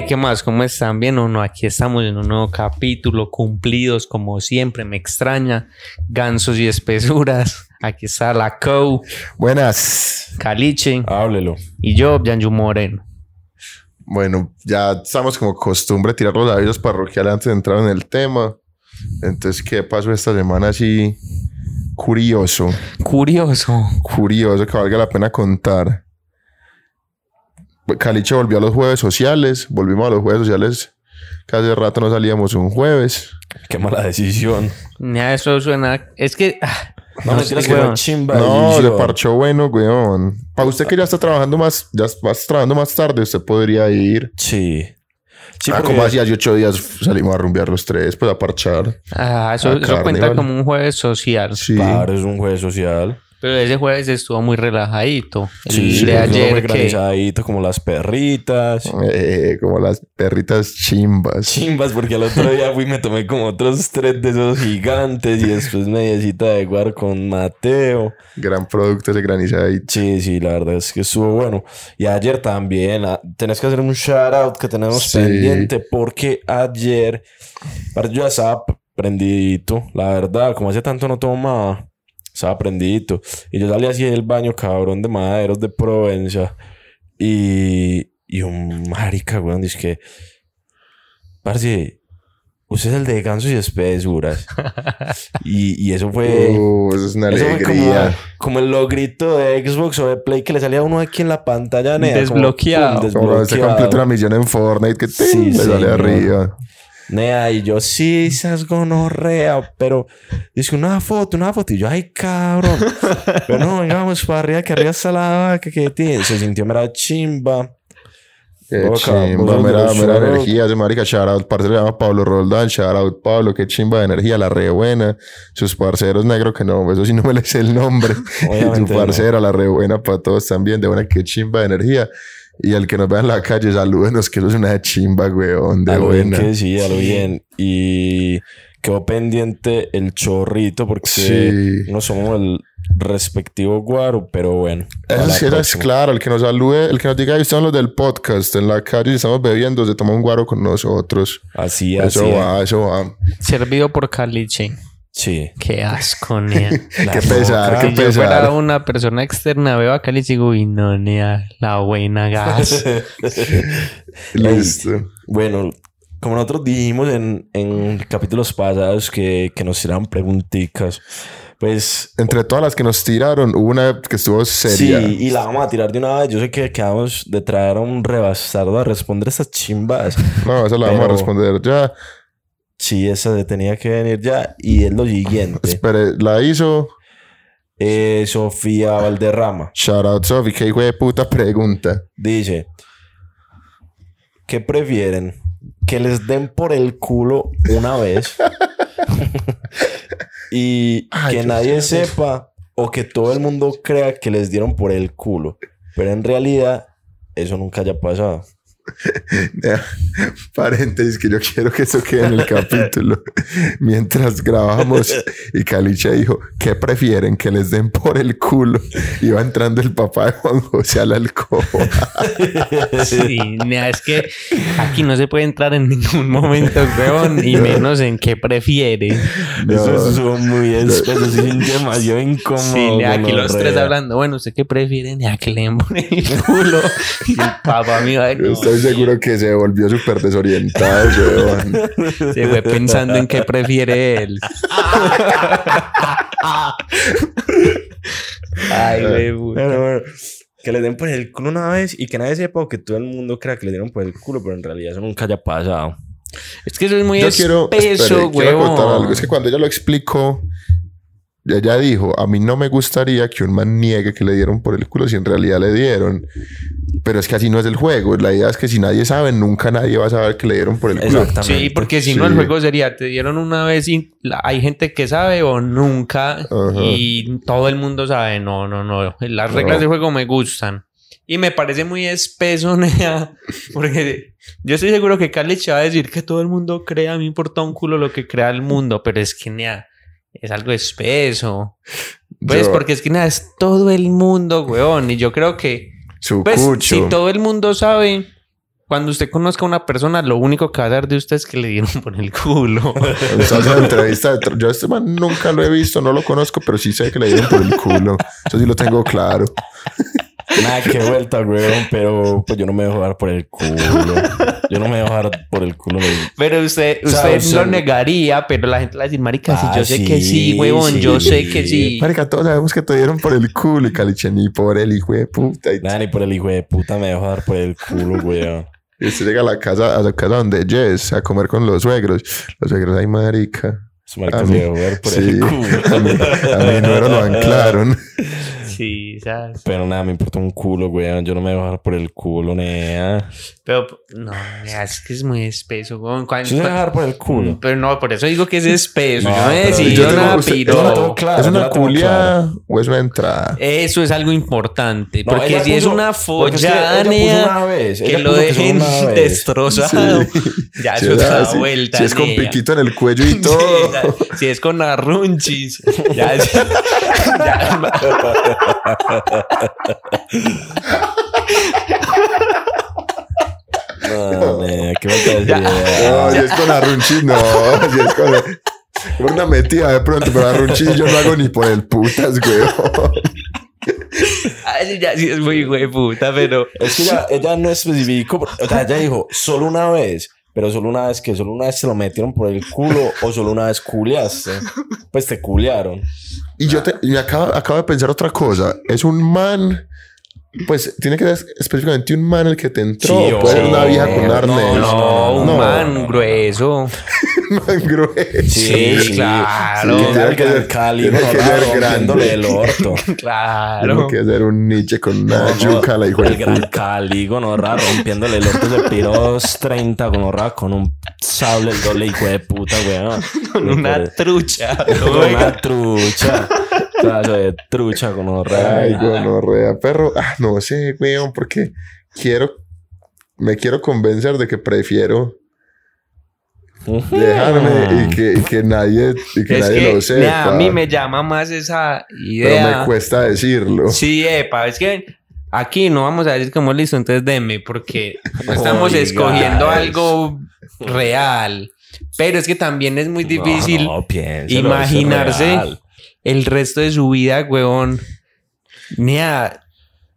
Hey, ¿qué más? ¿Cómo están? ¿Bien o no? Aquí estamos en un nuevo capítulo, cumplidos como siempre, me extraña. Gansos y espesuras. Aquí está la Co, Buenas. Caliche Háblelo. y yo, Yanju Moreno. Bueno, ya estamos como costumbre tirar los avisos parroquiales antes de entrar en el tema. Entonces, ¿qué pasó esta semana así? Curioso, Curioso. curioso que valga la pena contar. Caliche volvió a los jueves sociales, volvimos a los jueves sociales. que hace rato no salíamos un jueves. Qué mala decisión. Ya eso suena. Es que. ah, No, no sé, que weón. fue chimba No, decisión. de parcho bueno, weón. Para usted que ya está trabajando más, ya va trabajando más tarde, usted podría ir. Sí. Sí, ah, porque- como hacía hace ocho días salimos a rumbear los tres, pues a parchar. Ah, eso, Ah, eso cuenta como un jueves social. Sí. Claro, es un juez social. Pero ese jueves estuvo muy relajadito. El Sí, de muy ayer que. organizadito, como las perritas. Eh, como las perritas chimbas. Chimbas, porque el otro día fui y me tomé como otros tres de esos gigantes y después mediecita de guar con Mateo. Gran producto ese granizadito. Sí, sí, la verdad es que estuvo bueno. Y ayer también, ah, tenés que hacer un shout out que tenemos Sí. pendiente porque ayer, yo ya estaba prendidito, la verdad, como hace tanto no tomaba, estaba prendidito. Y yo salí así del baño, cabrón, de maderos de Provenza. Y, y un marica, weón, dice que, parce, usted es el de gansos y espesuras. y, y eso fue... Uh, eso es una Eso fue como, alegría. como el logrito de Xbox o de Play que le salía a uno aquí en la pantalla. nea, como, Desbloqueado. Como se desbloqueado. completa una misión en Fortnite que Sí, ¡ting! le sale señor. arriba. Nea, y yo, sí, esas gonorrea, pero dice una foto, una foto, y yo, ay, cabrón. pero no, venga, vamos para arriba, que arriba está la vaca, que tiene. Se sintió mera chimba. Qué Boca, chimba, mera, mera energía. Ese marica, shout out, parcero se llama Pablo Roldán, shout out Pablo, qué chimba de energía, la re buena. Sus parceros negros que no, eso sí no me les sé el nombre. Su no. parcera, la re buena para todos también, de buena, qué chimba de energía. Y el que nos vea en la calle, salúdenos, que eso es una chimba, weón, de a lo bien buena. que sí, a lo bien. Y quedó pendiente el chorrito porque Sí. no somos el respectivo guaro, pero bueno. Eso a la sí, eso es claro, el que nos salude, el que nos diga, ahí están los del podcast en la calle y estamos bebiendo, se toma un guaro con nosotros. Así, así. Eso es. va, eso va. Servido por Caliche. Sí. Qué asco, nea. Qué pesar, qué Si yo fuera pesar. una persona externa, veo a Caliche y digo, uy, no, nea, la buena gas. Listo. Bueno, como nosotros dijimos en, en capítulos pasados que, que nos tiraban preguntitas, pues Entre todas las que nos tiraron, hubo una que estuvo seria. sí, y la vamos a tirar de una vez. Yo sé que quedamos de traer a un rebastardo a responder estas chimbas. No, esa la vamos a responder ya. Sí, esa se tenía que venir ya. Y es lo siguiente. Espere, la hizo. Eh, Sofía Valderrama Shout out Sofi, que hijo de puta pregunta. dice: ¿Qué prefieren? ¿Que les den por el culo una vez? y Ay, que nadie sé. sepa o que todo el mundo crea que les dieron por el culo. Pero en realidad eso nunca haya pasado. Ya, Paréntesis, que yo quiero que eso quede en el capítulo. Mientras grabamos y Caliche dijo, ¿qué prefieren? Que les den por el culo. Iba entrando el papá de Juan José a la alcoba. Sí, es que aquí no se puede entrar en ningún momento, weón, y menos en qué prefiere. No. Eso es muy espeso, sí, es demasiado incómodo. Sí, aquí los tres hablando, bueno, ¿usted qué prefiere? Nea, que le den por el culo. Y el papá mío, ay, no, Estoy seguro que se volvió súper desorientado, weón. se fue pensando en qué prefiere él. Ay. Bueno, bueno. Que le den por el culo una vez y que nadie sepa o que todo el mundo crea que le dieron por el culo, pero en realidad eso nunca haya pasado. Es que eso es muy Yo quiero, espeso, espere, quiero contar huevón. algo. Es que cuando ella lo explicó, ella dijo, a mí no me gustaría que un man niegue que le dieron por el culo si en realidad le dieron. Pero es que así no es el juego. La idea es que si nadie sabe, nunca nadie va a saber que le dieron por el culo. Exactamente. Sí, porque si no Sí. el juego sería, te dieron una vez y la- hay gente que sabe o nunca y todo el mundo sabe. No, no, no. Las reglas No. del juego me gustan. Y me parece muy espeso, Nea, porque yo estoy seguro que Carlich va a decir que todo el mundo crea, a mí me importa un culo lo que crea el mundo, pero es que, Nea, es algo espeso. Pues Yo- porque es que, Nea, es todo el mundo, weón, y yo creo que, Su pues, cucho. si todo el mundo sabe, cuando usted conozca a una persona, lo único que va a dar de usted es que le dieron por el culo. Entrevista de Yo a este man nunca lo he visto, no lo conozco, pero sí sé que le dieron por el culo. Eso sí lo tengo claro. Nada, qué vuelta, weón. Pero pues yo no me dejo dar por el culo. Yo no me dejo dar por el culo. güey. Pero usted, O sea, usted lo negaría, pero la gente le va a decir, marica, si Ah, yo sé sí, que sí, huevón, sí. yo sé que sí. Marica, todos sabemos que te dieron por el culo y Caliche ni por el hijo de puta. Y, Nada, ni por el hijo de puta me dejo dar por el culo, weón. y usted llega a la casa, a la casa donde Jess a comer con los suegros. Los suegros, ay, marica. Su marica A se mí- dejó por sí, el culo. a mí, a mí no lo anclaron. Sí, ¿sabes? Pero nada, me importa un culo, weón. Yo no me dejo dar por el culo, nea. Pero, no, es que es muy espeso. Cuan- Yo se deja dar por el culo. Pero no, por eso digo que es espeso. No, yo no he decidido nada, piro. ¿Es una culia o es una entrada? Eso es algo importante. No, porque si es puso- una es follada, nea, vez, que lo que dejen destrozado. Ya Si eso es así, vuelta. Si es con nea. piquito en el cuello y Sí, todo. si es con arrunchis. Ya, ya- No, nea, qué. No, si es con arrunchis, no. Si es con... Por una metida de pronto, pero arrunchis yo no hago ni por el putas, weón. Ay, ya sí es muy güey puta, pero. Es que ella, ella no especificó, o sea, ella dijo solo una vez, pero solo una vez que solo una vez se lo metieron por el culo o solo una vez culiaste. Pues te culiaron. Y yo te, y acabo, acabo de pensar otra cosa. Es un man. Pues tiene que ser específicamente un man el que te entró. Sí, puede ser una vieja con arnés. No, no, no. Un man grueso. Sí, claro. Sí, Que tiene que ser Cali, tiene que ser rompiéndole grande. el orto. Claro. Tiene que ser un Nietzsche con una yuca, la hijo el gran. Cali, gonorra, rompiéndole el orto de piros 30, gonorra, con un sable el doble hijo de puta, weón. Con una trucha. Con una trucha. Pedazo de trucha, gonorra. Ay, gonorrea, perro. Ah, no sé, weón, porque quiero. Me quiero convencer de que prefiero dejarme y que, y que nadie, y que Es nadie que lo sepa. nea, a mí me llama más esa pero idea. me cuesta decirlo. Sí, epa, es que aquí no vamos a decir como listo, entonces deme, porque no estamos Oiga, escogiendo es- algo real. Pero es que también es muy difícil No, imaginarse el resto de su vida, weón. Nea,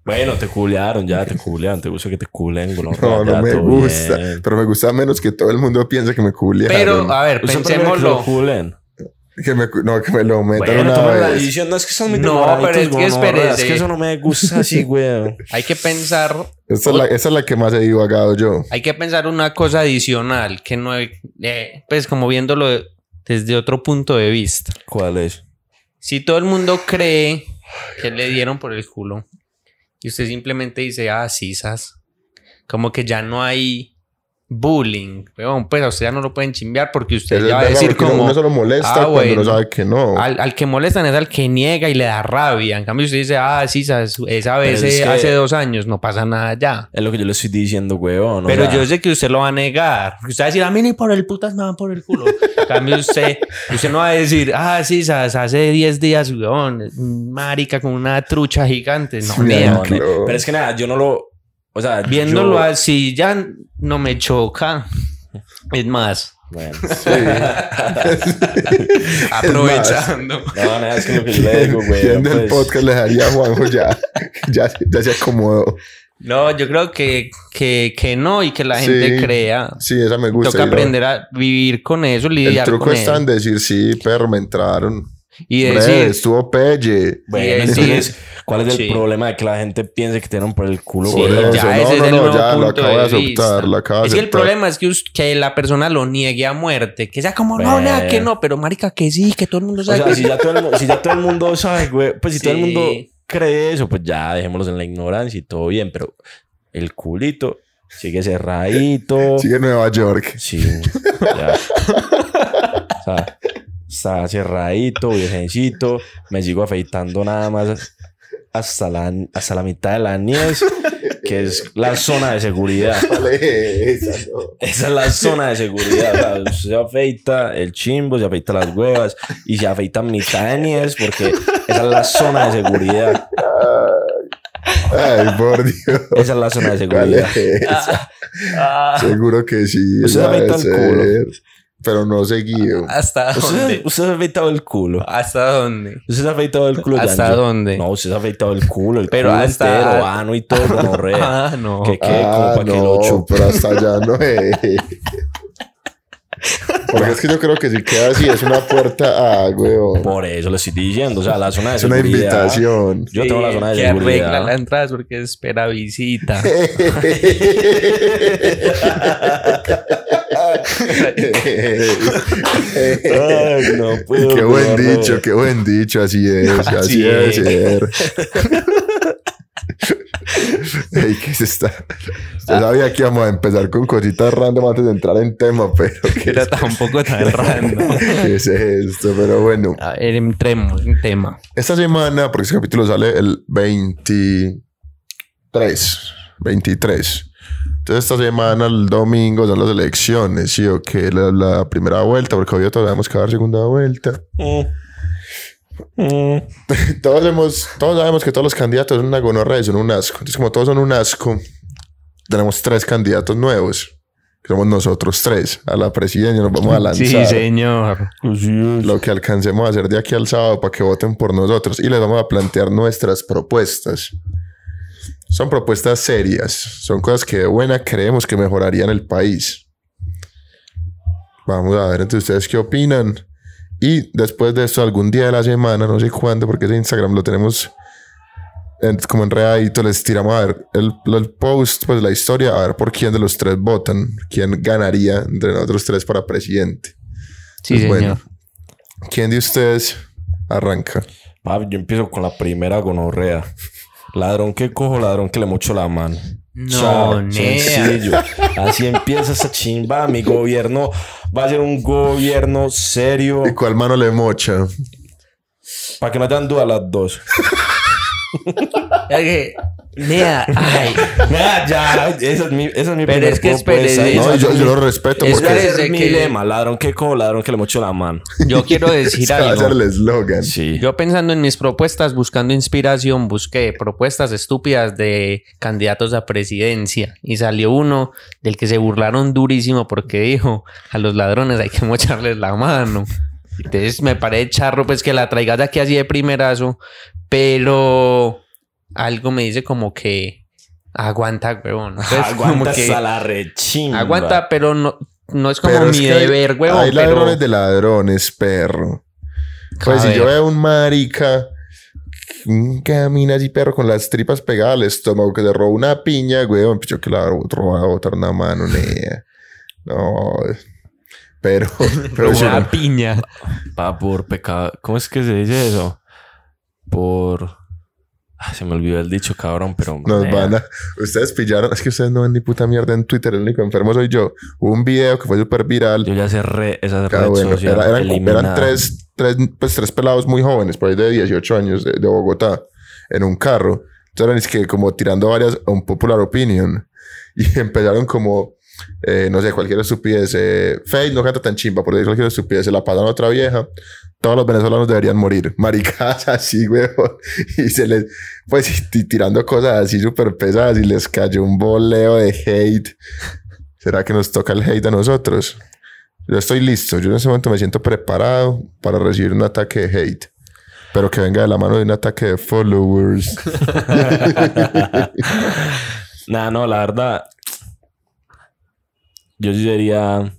Bueno, te culearon, ya te culearon. Te gusta que te culen, gonorra, No, no me gusta. bien. Pero me gusta menos que todo el mundo piense que me culiaron. pero a ver, ¿Usted prefiere que lo pensémoslo. culen? Que me, no, que me lo metan Bueno, una toma la vez. decisión. No, es que están muy No, pero es que espérese. Es que eso no me gusta así, güey. Hay que pensar, Esa es, la, esa es la que más he divagado yo. hay que pensar una cosa adicional que no, eh, pues como viéndolo desde otro punto de vista. ¿Cuál es? Si todo el mundo cree que le dieron por el culo y usted simplemente dice, ah, sisas, como que ya no hay bullying, weón, pues a usted ya no lo pueden chimbear porque usted Eso ya va a es decir porque uno- como Uno solo molesta "Ah, cuando bueno". uno sabe que no. al, al que molestan es al que niega y le da rabia. En cambio, usted dice, ah, sisas, esa vez Pero es que- hace dos años no pasa nada ya. Es lo que yo le estoy diciendo, weón. o Pero sea, yo sé que usted lo va a negar. Porque Usted va a decir, a mí ni por el putas me van por el culo. En cambio, usted, usted no va a decir, ah, sí, sas, hace 10 días, weón, marica con una trucha gigante. No, Sí, nea. no, ne- Pero es que nada, yo no lo. O sea, Viéndolo yo- así ya no me choca. Es más, Bueno. aprovechando. No, nada, es que lo que yo le digo, güey. Viendo el pues, podcast le daría a Juanjo ya, ya, ya se acomodó. No, yo creo que, que, que no y que la gente Sí. crea. Sí, esa me gusta. Toca aprender a vivir con eso, El lidiar truco con está en eso. decir, sí, perro, me entraron. Y decir, estuvo pelle. Bueno, entonces, ¿cuál es el sí. problema de que la gente piense que tienen por el culo, Sí? Por ya no, ese no, es el no, nuevo ya lo acabo de de aceptar, vista. lo acabo de Es que el problema es que, la persona lo niegue a muerte. Que sea como, no, nada, que no. Pero marica, que sí, que todo el mundo O sabe sea, que si ya, todo el, mu- si ya todo el mundo sabe, güey, pues si todo el mundo cree eso, pues ya dejémoslos en la ignorancia y todo bien, pero el culito sigue cerradito. Sigue Nueva York. Sí, ya. O sea, está cerradito, virgencito. Me sigo afeitando nada más hasta la, hasta la mitad de la niez, que es la zona de seguridad. Esa no. Esa es la zona de seguridad. O sea, se afeita el chimbo, se afeita las huevas y se afeita mitad de niez porque esa es la zona de seguridad. Ay, por Dios. Esa es la zona de ¿Cuál seguridad. es esa? Ah, Seguro que sí. Usted se afeita el culo. Pero no seguido. ¿Hasta ¿Usted, dónde? usted se ha afeitado el culo. ¿Hasta dónde? Usted se ha afeitado el culo, ¿Hasta dónde? No, usted se ha afeitado el culo, el Pero culo hasta- entero, ano y todo, gonorrea. Ah, no. ¿Qué, qué? como Ah, para que no, lo chupe. pero hasta allá no es. Porque es que yo creo que si queda así, es una puerta a, weón. Por eso le estoy diciendo, o sea, la zona de Es una seguridad. invitación. Yo tengo la zona de que arregla seguridad. la entrada porque espera visita. Ay, no puedo. qué buen dicho, qué buen dicho, así es, así, Así es. ser. Ey, ¿qué se está? Usted sabía que íbamos a empezar con cositas random antes de entrar en tema, pero ¿qué, Era tampoco tan random. qué es esto? Pero bueno, A ver, entremos en tema. esta semana, porque este capítulo sale el 23, 23. Entonces esta semana, el domingo, son las elecciones, ¿sí? O que la, la primera vuelta, porque obvio todavía tenemos que dar segunda vuelta. Mm. Mm. todos hemos, todos sabemos que todos los candidatos son una gonorrea y son un asco. Entonces, como todos son un asco, tenemos tres candidatos nuevos. Que somos nosotros tres. A la presidencia nos vamos a lanzar. Sí, señor. Lo que alcancemos a hacer de aquí al sábado para que voten por nosotros. Y les vamos a plantear nuestras propuestas. Son propuestas serias. Son cosas que de buena creemos que mejorarían el país. Vamos a ver entre ustedes qué opinan. Y después de esto, algún día de la semana, no sé cuándo, porque ese Instagram lo tenemos en- como enredadito, les tiramos a ver el, el post, pues la historia, a ver por quién de los tres votan, quién ganaría entre nosotros tres para presidente. Sí, Pues señor. bueno. ¿Quién de ustedes arranca? Papi, yo empiezo con la primera gonorrea. Ladrón que cojo, ladrón que le mocho la mano. No, Chao, sencillo. Así empieza esa chimba. Mi gobierno va a ser un gobierno serio. ¿Y cuál mano le mocha? Para que no te dan duda las dos. Es que, nea, ay, Ya, ya. Esa es mi, esa es mi Pero primer es que espere, Esa No, es yo, yo lo respeto Es porque es mi que- lema. Ladrón que cojo, ladrón que le mocho la mano. yo quiero decir ese va a ser algo. el eslogan. Sí. Yo pensando en mis propuestas, buscando inspiración, busqué propuestas estúpidas de candidatos a presidencia y salió uno del que se burlaron durísimo porque dijo a los ladrones hay que mocharles la mano. Entonces me parece charro pues que la traigas de aquí así de primerazo, pero algo me dice como que aguanta, huevón. Entonces, como Aguanta que hasta la rechimba. aguanta, pero no, no es como Pero es mi que deber, huevón. Hay pero- ladrones de ladrones, perro. Pues A si yo veo un marica un camina así, perro, con las tripas pegadas al estómago, que le roba una piña, güey, pues yo que le voy a botar una mano, nea. No. Pero, pero una piña. Va por pecado. ¿Cómo es que se dice eso? Por. Ah, se me olvidó el dicho, cabrón, pero. Nos van a... Ustedes pillaron... Es que ustedes no ven ni puta mierda en Twitter. El único enfermo soy yo. Hubo un video que fue súper viral. Yo ya cerré esa Ah, red bueno, social. era- eran, eran tres, tres, pues, tres pelados muy jóvenes, por ahí de 18 años, de, de Bogotá, en un carro. Entonces eran es que como tirando varias un popular opinion. Y empezaron como, eh, no sé, cualquier estupidez. Eh, no canta tan chimba, por decir cualquier estupidez. Se la pasan a otra vieja. Todos los venezolanos deberían morir. Maricadas así, güey. Y se les, pues, tirando cosas así súper pesadas y les cayó un boleo de hate. ¿Será que nos toca el hate a nosotros? Yo estoy listo. Yo en ese momento me siento preparado para recibir un ataque de hate. Pero que venga de la mano de un ataque de followers. Nah, no, la verdad. Yo sí sería.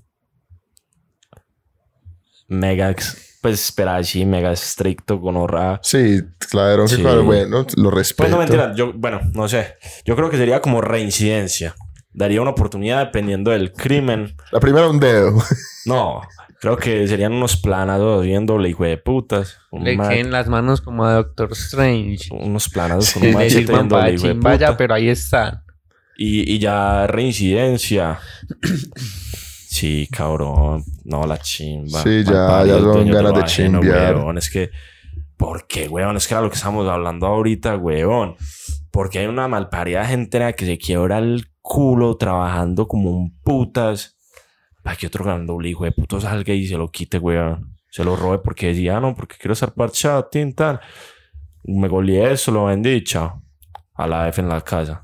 Mega. Pues espera, sí, mega estricto con horror. Sí, claro, que Sí. claro, bueno, lo respeto. Pues no mentira, yo, bueno, no sé. Yo creo que sería como reincidencia. Daría una oportunidad dependiendo del crimen. La primera un dedo. No, creo que serían unos planados bien doble hijo de putas. Un Le queden las manos como a Doctor Strange. unos planados con un machete sirvan bien para doble hijo de chimba ya, puta. pero ahí están. Y, y ya reincidencia. Sí, cabrón. No, la chimba. Sí, ya- ya son ganas de chimbear. weón. Es que... ¿Por qué, weón? Es que era lo que estamos hablando ahorita, weón. Porque hay una malparida gente que se quiebra el culo trabajando como un putas. Para que otro gran doble hijo de puto salga y se lo quite, weón. Se lo robe porque decía, ah, no, porque quiero estar parchado, tin, tal. Me goleé eso, lo vendí, chao. a la F en la casa.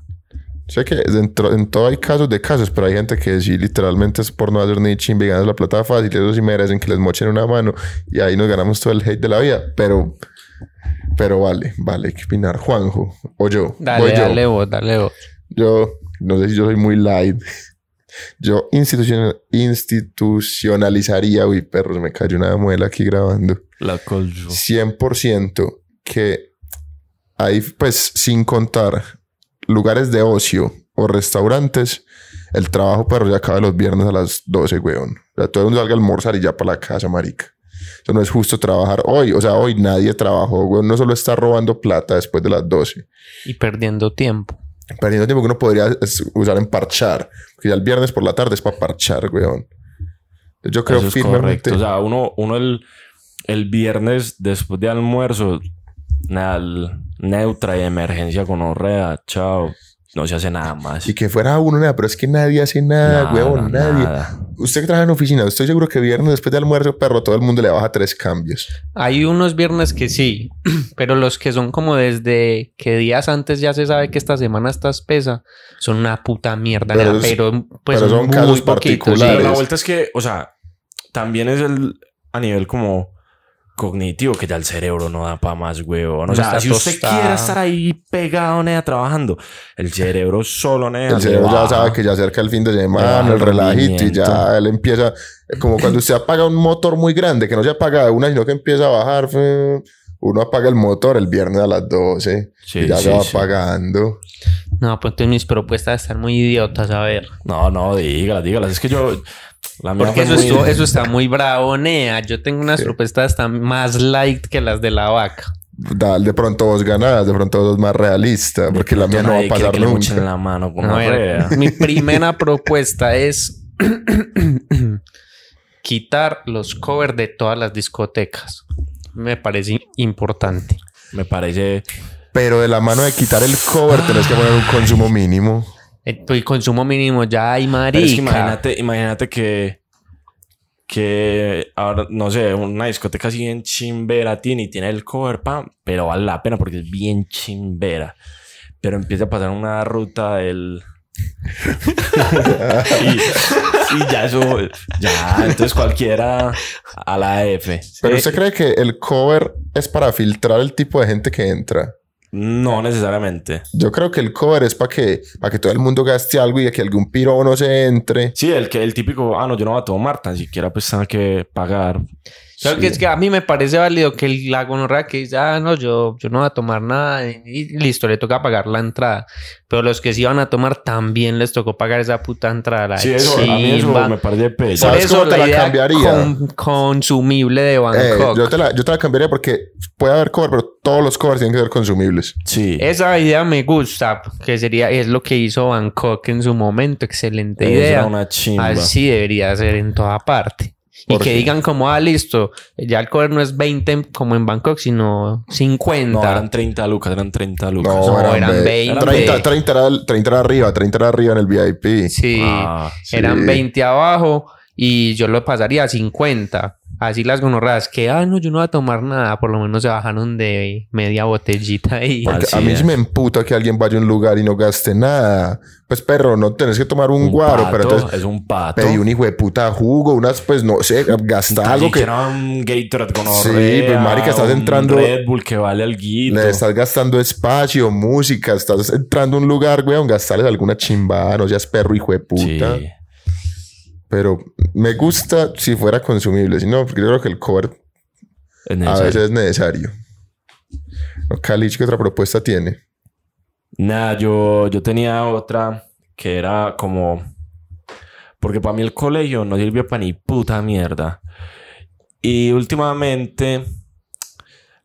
Sé que dentro, en todo hay casos de casos, pero hay gente que sí, literalmente es por no hacer ni chimbe y ganas la plata fácil. Y eso sí merecen que les mochen una mano y ahí nos ganamos todo el hate de la vida. Pero, pero vale, vale, hay que opinar. Juanjo o yo. Dale, voy yo. dale vos, dale vos. Yo, no sé si yo soy muy light. Yo institucion- institucionalizaría, uy, perros, me cayó una muela aquí grabando. La colcho. 100% que hay, pues, sin contar lugares de ocio o restaurantes, el trabajo perro ya acaba los viernes a las 12, weón. O sea, todo el mundo salga a almorzar y ya para la casa, marica. Eso no es justo trabajar hoy. O sea, hoy nadie trabajó, weón. No solo está robando plata después de las 12 Y perdiendo tiempo. perdiendo tiempo que uno podría usar en parchar. Porque ya el viernes por la tarde es para parchar, weón. Yo creo es firmemente. correcto. O sea, uno, uno el, el viernes después de almuerzo, nada, neutra y emergencia con orrea, chao. No se hace nada más. y que fuera uno, nada, pero es que nadie hace nada, Nada, weón, nadie. nada. Usted que trabaja en oficina, estoy seguro que viernes después de almuerzo, perro, todo el mundo le baja tres cambios. Hay unos viernes que sí, pero los que son como desde que días antes ya se sabe que esta semana está espesa, son una puta mierda. Pero pues pero son muy casos poquitos, sí. particulares. Pero la vuelta es que, o sea, también es el a nivel como cognitivo que ya el cerebro no da para más, huevón. O No sea, si usted tostado. quiere estar ahí pegado, nea, trabajando, el cerebro solo, nea, El cerebro ya sabe que ya acerca el fin de semana, el el relajito, y ya él empieza, como cuando usted apaga un motor muy grande, que no se apaga de una, sino que empieza a bajar, uno apaga el motor el viernes a las 12 Sí, y ya sí, se va sí. apagando. No, pues entonces mis propuestas están muy idiotas, a ver. No, no, dígalas, dígalas. Es que yo... La mía Porque eso, muy- estuvo- eso está muy bravo, Nea. Yo tengo unas propuestas tan más light que las de la vaca. Dale, de pronto vos ganás, de pronto vos más realista, porque la mía no va a pasar que le mochen nunca. la mano con A ver, orrea. mi primera propuesta es quitar los covers de todas las discotecas. Me parece importante. Me parece... Pero de la mano de quitar el cover tenés que poner un consumo mínimo. El, el consumo mínimo ya hay marica. es que imagínate, imagínate que... Que ahora, no sé, una discoteca así bien chimbera tiene y tiene el cover, pam, pero vale la pena porque es bien chimbera. Pero empieza a pasar una ruta del... y, y ya eso, ya, entonces cualquiera a la F. Pero Eh, usted cree que el cover es para filtrar el tipo de gente que entra. No necesariamente. Yo creo que el cover es para que, para que todo el mundo gaste algo y que algún piro no se entre. Sí, el que el típico, ah, no, yo no voy a tomar, tan siquiera pues tengo que pagar. Creo que es que a mí me parece válido que el- la gonorrea que dice, ah, no, yo, yo no voy a tomar nada y, listo, le toca pagar la entrada. Pero los que sí van a tomar también les tocó pagar esa puta entrada. la Sí, eso, a mí eso chimba. me parece ¿Sabes eso cómo te la idea cambiaría? con- consumible de Eh, Bangkok. yo, te la, yo te la cambiaría porque puede haber cover, pero todos los covers tienen que ser consumibles. Sí. Esa idea me gusta, que sería, es lo que hizo Bangkok en su momento. Excelente Esa idea. era una chimba. Así debería ser en toda parte. Y ¿Por que qué? digan como, ah, listo, ya el cover no es 20 como en Bangkok, sino 50. No, eran 30 lucas, eran 30 lucas. No, No, eran, eran ve- 20. 30, 30, era, 30 era arriba, 30 era arriba en el VIP. Sí, Ah, sí. eran 20 abajo y yo lo pasaría a 50. Así las gonorras que, ah, no, yo no voy a tomar nada, por lo menos se bajaron de media botellita Así a mí sí me emputa que alguien vaya a un lugar y no gaste nada. Pues, perro, no tenés que tomar un, un guaro, pato, pero entonces es un pato. pedí un hijo de puta jugo, unas, pues, no sé, gasta algo que siquiera un Gatorade con Sí, pues, marica, estás un entrando- Red Bull que vale al le estás gastando espacio, música, estás entrando a un lugar, weón, gastarles alguna chimbada, no seas perro, hijo de puta. Sí. Pero me gusta si fuera consumible, si no, porque yo creo que el cover Es a veces es necesario. Calich, ¿qué otra propuesta tiene? Nada, yo, yo tenía otra que era como... Porque para mí el colegio no sirvió para ni puta mierda. Y últimamente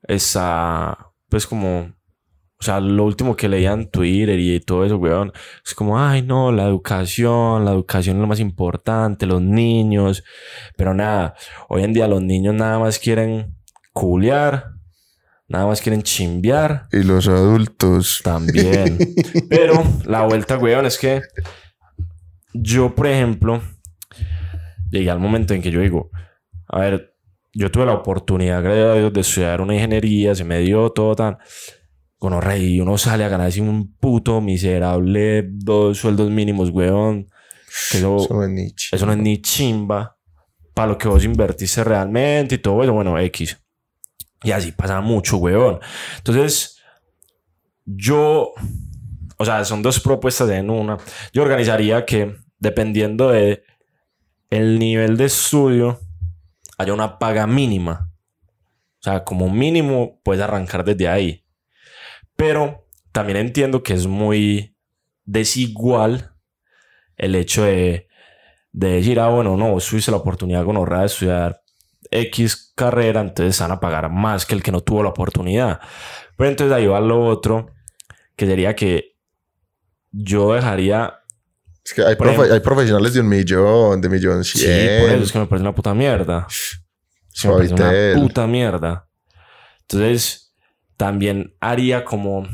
está pues como... O sea, lo último que leía en Twitter y todo eso, weón, es como, ay, no, la educación, la educación es lo más importante, los niños. Pero nada, hoy en día los niños nada más quieren culear, nada más quieren chimbear. Y los adultos. También. Pero la vuelta, weón, es que yo, por ejemplo, llegué al momento en que yo digo, a ver, yo tuve la oportunidad, gracias a Dios, de estudiar una ingeniería, se me dio todo tan. Gonorrea, y uno sale a ganar así un puto miserable dos sueldos mínimos, weón. Que eso, Eso no es ni chimba. eso no es ni chimba para lo que vos invertiste realmente y todo eso, bueno, X. Y así pasa mucho, weón. Entonces, yo, o sea, son dos propuestas en una. Yo organizaría que, dependiendo de el nivel de estudio, haya una paga mínima. O sea, como mínimo puedes arrancar desde ahí. Pero también entiendo que es muy desigual el hecho de, de decir, ah, bueno, no, vos tuviste la oportunidad con de estudiar X carrera, entonces van a pagar más que el que no tuvo la oportunidad. Pero entonces ahí va lo otro, que sería que yo dejaría Es que hay, Por profe- ejemplo- hay profesionales de un millón, de millón Sí, cien. por eso es que me parece una puta mierda. Sí, me parece una puta mierda. Entonces, también haría como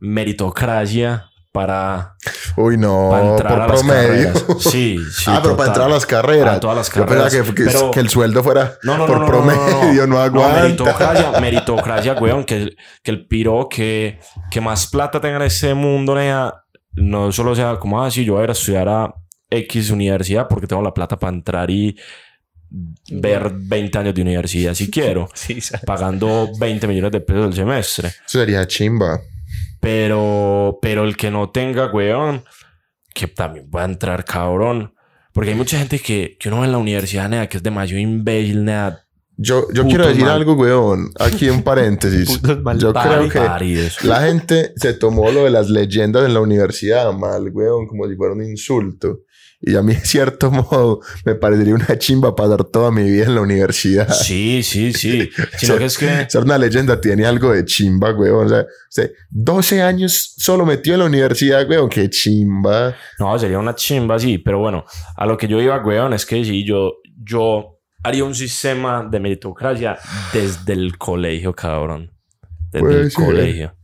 meritocracia para, Uy, no, para entrar a por las carreras. Sí, sí. ah, pero para entrar a las carreras. A todas las Yo que, que- Pero- que el sueldo fuera No, no, por no, no. promedio, no, aguanta. meritocracia, meritocracia, weón, que, el- que el piro que, que más plata tenga en este mundo, nea, no solo sea como, ah, sí, yo voy a ir a estudiar a X universidad porque tengo la plata para entrar y ver 20 años de universidad si quiero, Sí, pagando 20 millones de pesos el semestre. Eso sería chimba. Pero, pero el que no tenga, weón, que también pueda entrar, cabrón. Porque hay mucha gente que, que uno ve en la universidad, nea, que es demasiado imbécil, nea, Yo, yo quiero decir mal- algo, weón. Aquí en paréntesis. Yo creo que paridos. la gente se tomó lo de las leyendas en la universidad mal, weón, como si fuera un insulto. Y a mí, de cierto modo, me parecería una chimba pasar toda mi vida en la universidad. Sí, sí, sí. Sino Sí. que es que... Ser una leyenda tiene algo de chimba, weón. O sea, usted 12 años solo metido en la universidad, weón. Qué chimba. No, sería una chimba, sí. Pero bueno, a lo que yo iba, weón, es que sí, yo, yo haría un sistema de meritocracia desde el colegio, cabrón. Desde el ser. colegio.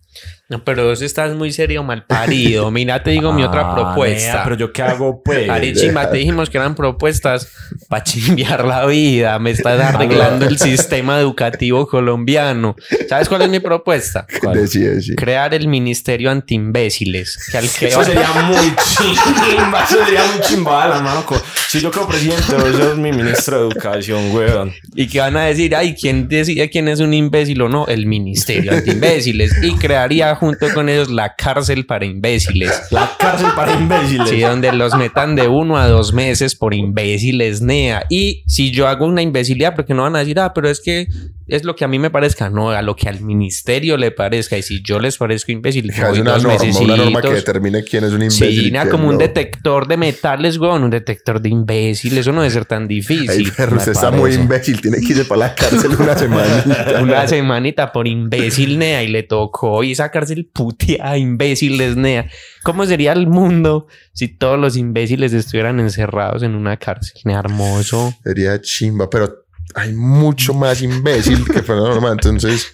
No, pero vos estás muy serio, mal parido. Mira, te digo mi otra Ah, propuesta. nea, pero yo qué hago, pues. Ari Chimba, te dijimos que eran propuestas para chimbear la vida. Me estás arreglando el sistema educativo colombiano. ¿Sabes cuál es mi propuesta? Decía, sí. Crear el Ministerio Anti-Imbéciles. Que al que Eso sería muy chimba. Eso sería muy chimba, la mano. Si yo creo presidente, eso es mi ministro de educación, weón. y que van a decir, ay, ¿quién decide quién es un imbécil o no? El Ministerio Anti-Imbéciles. Y crearía junto con ellos la cárcel para imbéciles. La cárcel para imbéciles. Sí, donde los metan de uno a dos meses por imbéciles, nea. Y si yo hago una imbecilidad, porque no van a decir, ah, pero es que es lo que a mí me parezca, no, a lo que al ministerio le parezca. Y si yo les parezco imbécil, Es voy una dos norma, una norma que determine quién es un imbécil. Sí, quién como un no. detector de metales, weón, un detector de imbéciles. Eso no debe ser tan Ay, difícil. perro, me usted está muy imbécil. Tiene que irse para la cárcel una semana. Una semanita por imbécil, nea, y le tocó y sacarse el putea imbéciles, nea. ¿Cómo sería el mundo si todos los imbéciles estuvieran encerrados en una cárcel? Nea, hermoso. Sería chimba, pero hay mucho más imbécil que fuera normal. Entonces,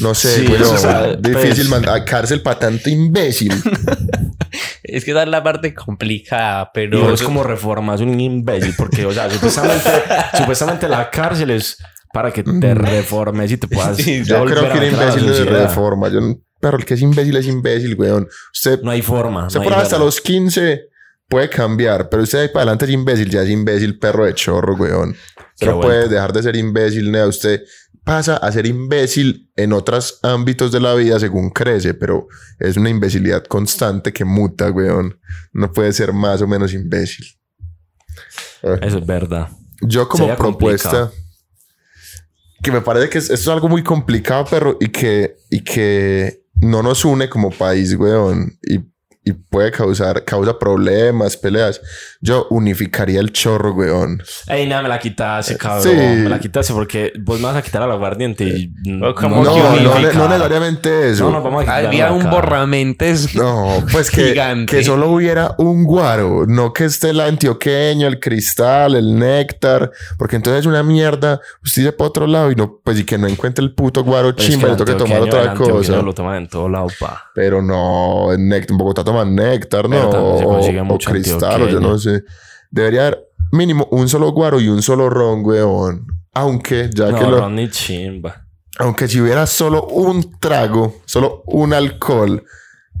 no sé, Sí, sabe, difícil pues. mandar a cárcel para tanto imbécil. Es que esa es la parte complicada, Y pero... es como reformas un imbécil, porque, o sea, supuestamente, supuestamente la cárcel es para que te reformes y te puedas. Sí, Yo creo que un meter a la imbécil es sociedad. reforma. Yo, no- pero el que es imbécil es imbécil, weón. Usted, No hay forma. usted no por hasta los 15 puede cambiar, pero usted ahí para adelante es imbécil, ya es imbécil, perro de chorro, weón. No puede dejar de ser imbécil, nea. Usted pasa a ser imbécil en otros ámbitos de la vida según crece, pero es una imbecilidad constante que muta, weón. No puede ser más o menos imbécil. Eh, Eso es verdad. Yo como Sería propuesta complicado. que me parece que es, esto es algo muy complicado, pero y que, y que no nos une como país, weón. Y, y puede causar, causa problemas, peleas. Yo unificaría el chorro, weón. Ey, nada, me la quitaste, cabrón. Sí. Me la quitaste porque vos me vas a quitar al aguardiente y. Como No, que no, no, no necesariamente eso. No, no, vamos a quitar Había un cara. borramentes. No, pues que, Gigante. que solo hubiera un guaro, no que esté el antioqueño, el cristal, el néctar, porque entonces es una mierda. Usted se para otro lado y no, pues y que no encuentre el puto guaro es chimba, que le toca el tomar otra el cosa. Lo toman en todo lado, pa. Pero no, en, néctar, en Bogotá toman néctar, ¿no? O, o cristal, o yo no sé. Debería haber mínimo un solo guaro y un solo ron, weón. Aunque ya No, que lo... Ron ni chimba. Aunque si hubiera solo un trago, solo un alcohol,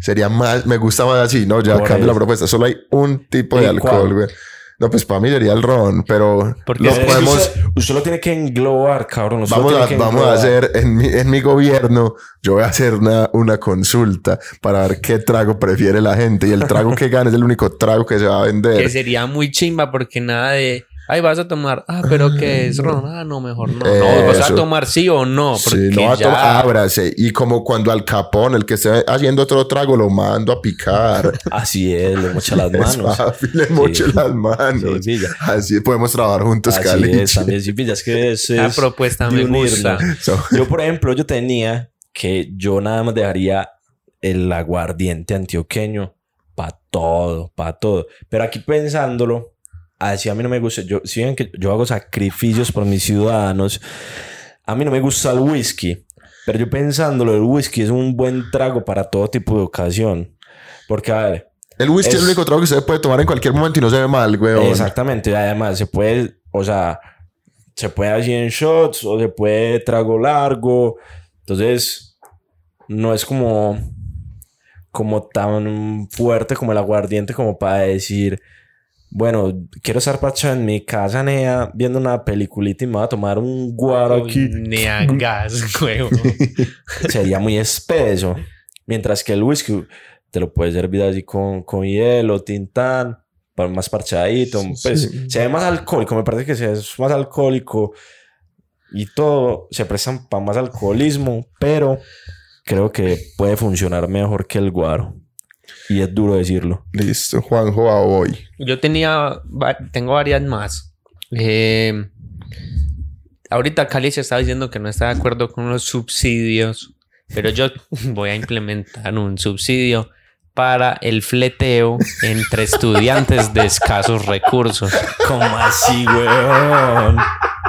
sería más, me gusta más así, ¿no? Ya Por cambio la propuesta, solo hay un tipo ¿Y de alcohol, cuál? No, pues para mí sería el ron, pero Porque lo que podemos, Usted, usted lo tiene que englobar, cabrón. usted lo vamos tiene a, que vamos a hacer en mi, en mi gobierno, yo voy a hacer una, una consulta para ver qué trago prefiere la gente y el trago que gane es el único trago que se va a Que vender. sería muy chimba porque nada de. Ay, vas a tomar. Ah, pero ¿qué es ron? Ah, no, mejor no. No, vas a tomar sí o no. Porque Sí, no va a tomar, ábrase. Y como cuando al capón, el que esté haciendo otro trago, lo mando a picar. Así es, le mocha las Es manos. papi, le moche Sí. las manos. Sí. Así podemos trabajar juntos, Así Cali. es, también sí, pilla, es que eso La es propuesta me gusta. So, Yo, por ejemplo, yo tenía que yo nada más dejaría el aguardiente antioqueño para todo, para todo. Pero aquí pensándolo, así a mí no me gusta. Yo, si ven que yo hago sacrificios por mis ciudadanos, a mí no me gusta el whisky. Pero yo pensándolo, el whisky es un buen trago para todo tipo de ocasión. Porque, a ver, el whisky es... Es- el único trago que se puede tomar en cualquier momento y no se ve mal, güey. Exactamente. Además, se puede, o sea, se puede así en shots o se puede trago largo. Entonces, no es como, como tan fuerte como el aguardiente como para decir, bueno, quiero estar parchado en mi casa, nea, viendo una peliculita y me voy a tomar un guaro aquí. Ni a gas, huevo. Sería muy espeso. Mientras que el whisky te lo puedes servir así con, con hielo, tintán, más parchadito. Pues Sí. se ve más alcohólico, me parece que se es más alcohólico y todo se prestan para más alcoholismo, pero creo que puede funcionar mejor que el guaro. Y es duro decirlo. Listo, Juanjo, a hoy. Yo tenía, tengo varias más. Eh, ahorita Cali se estaba diciendo que no está de acuerdo con los subsidios, pero yo voy a implementar un subsidio para el fleteo entre estudiantes de escasos recursos. ¿Cómo así, weón?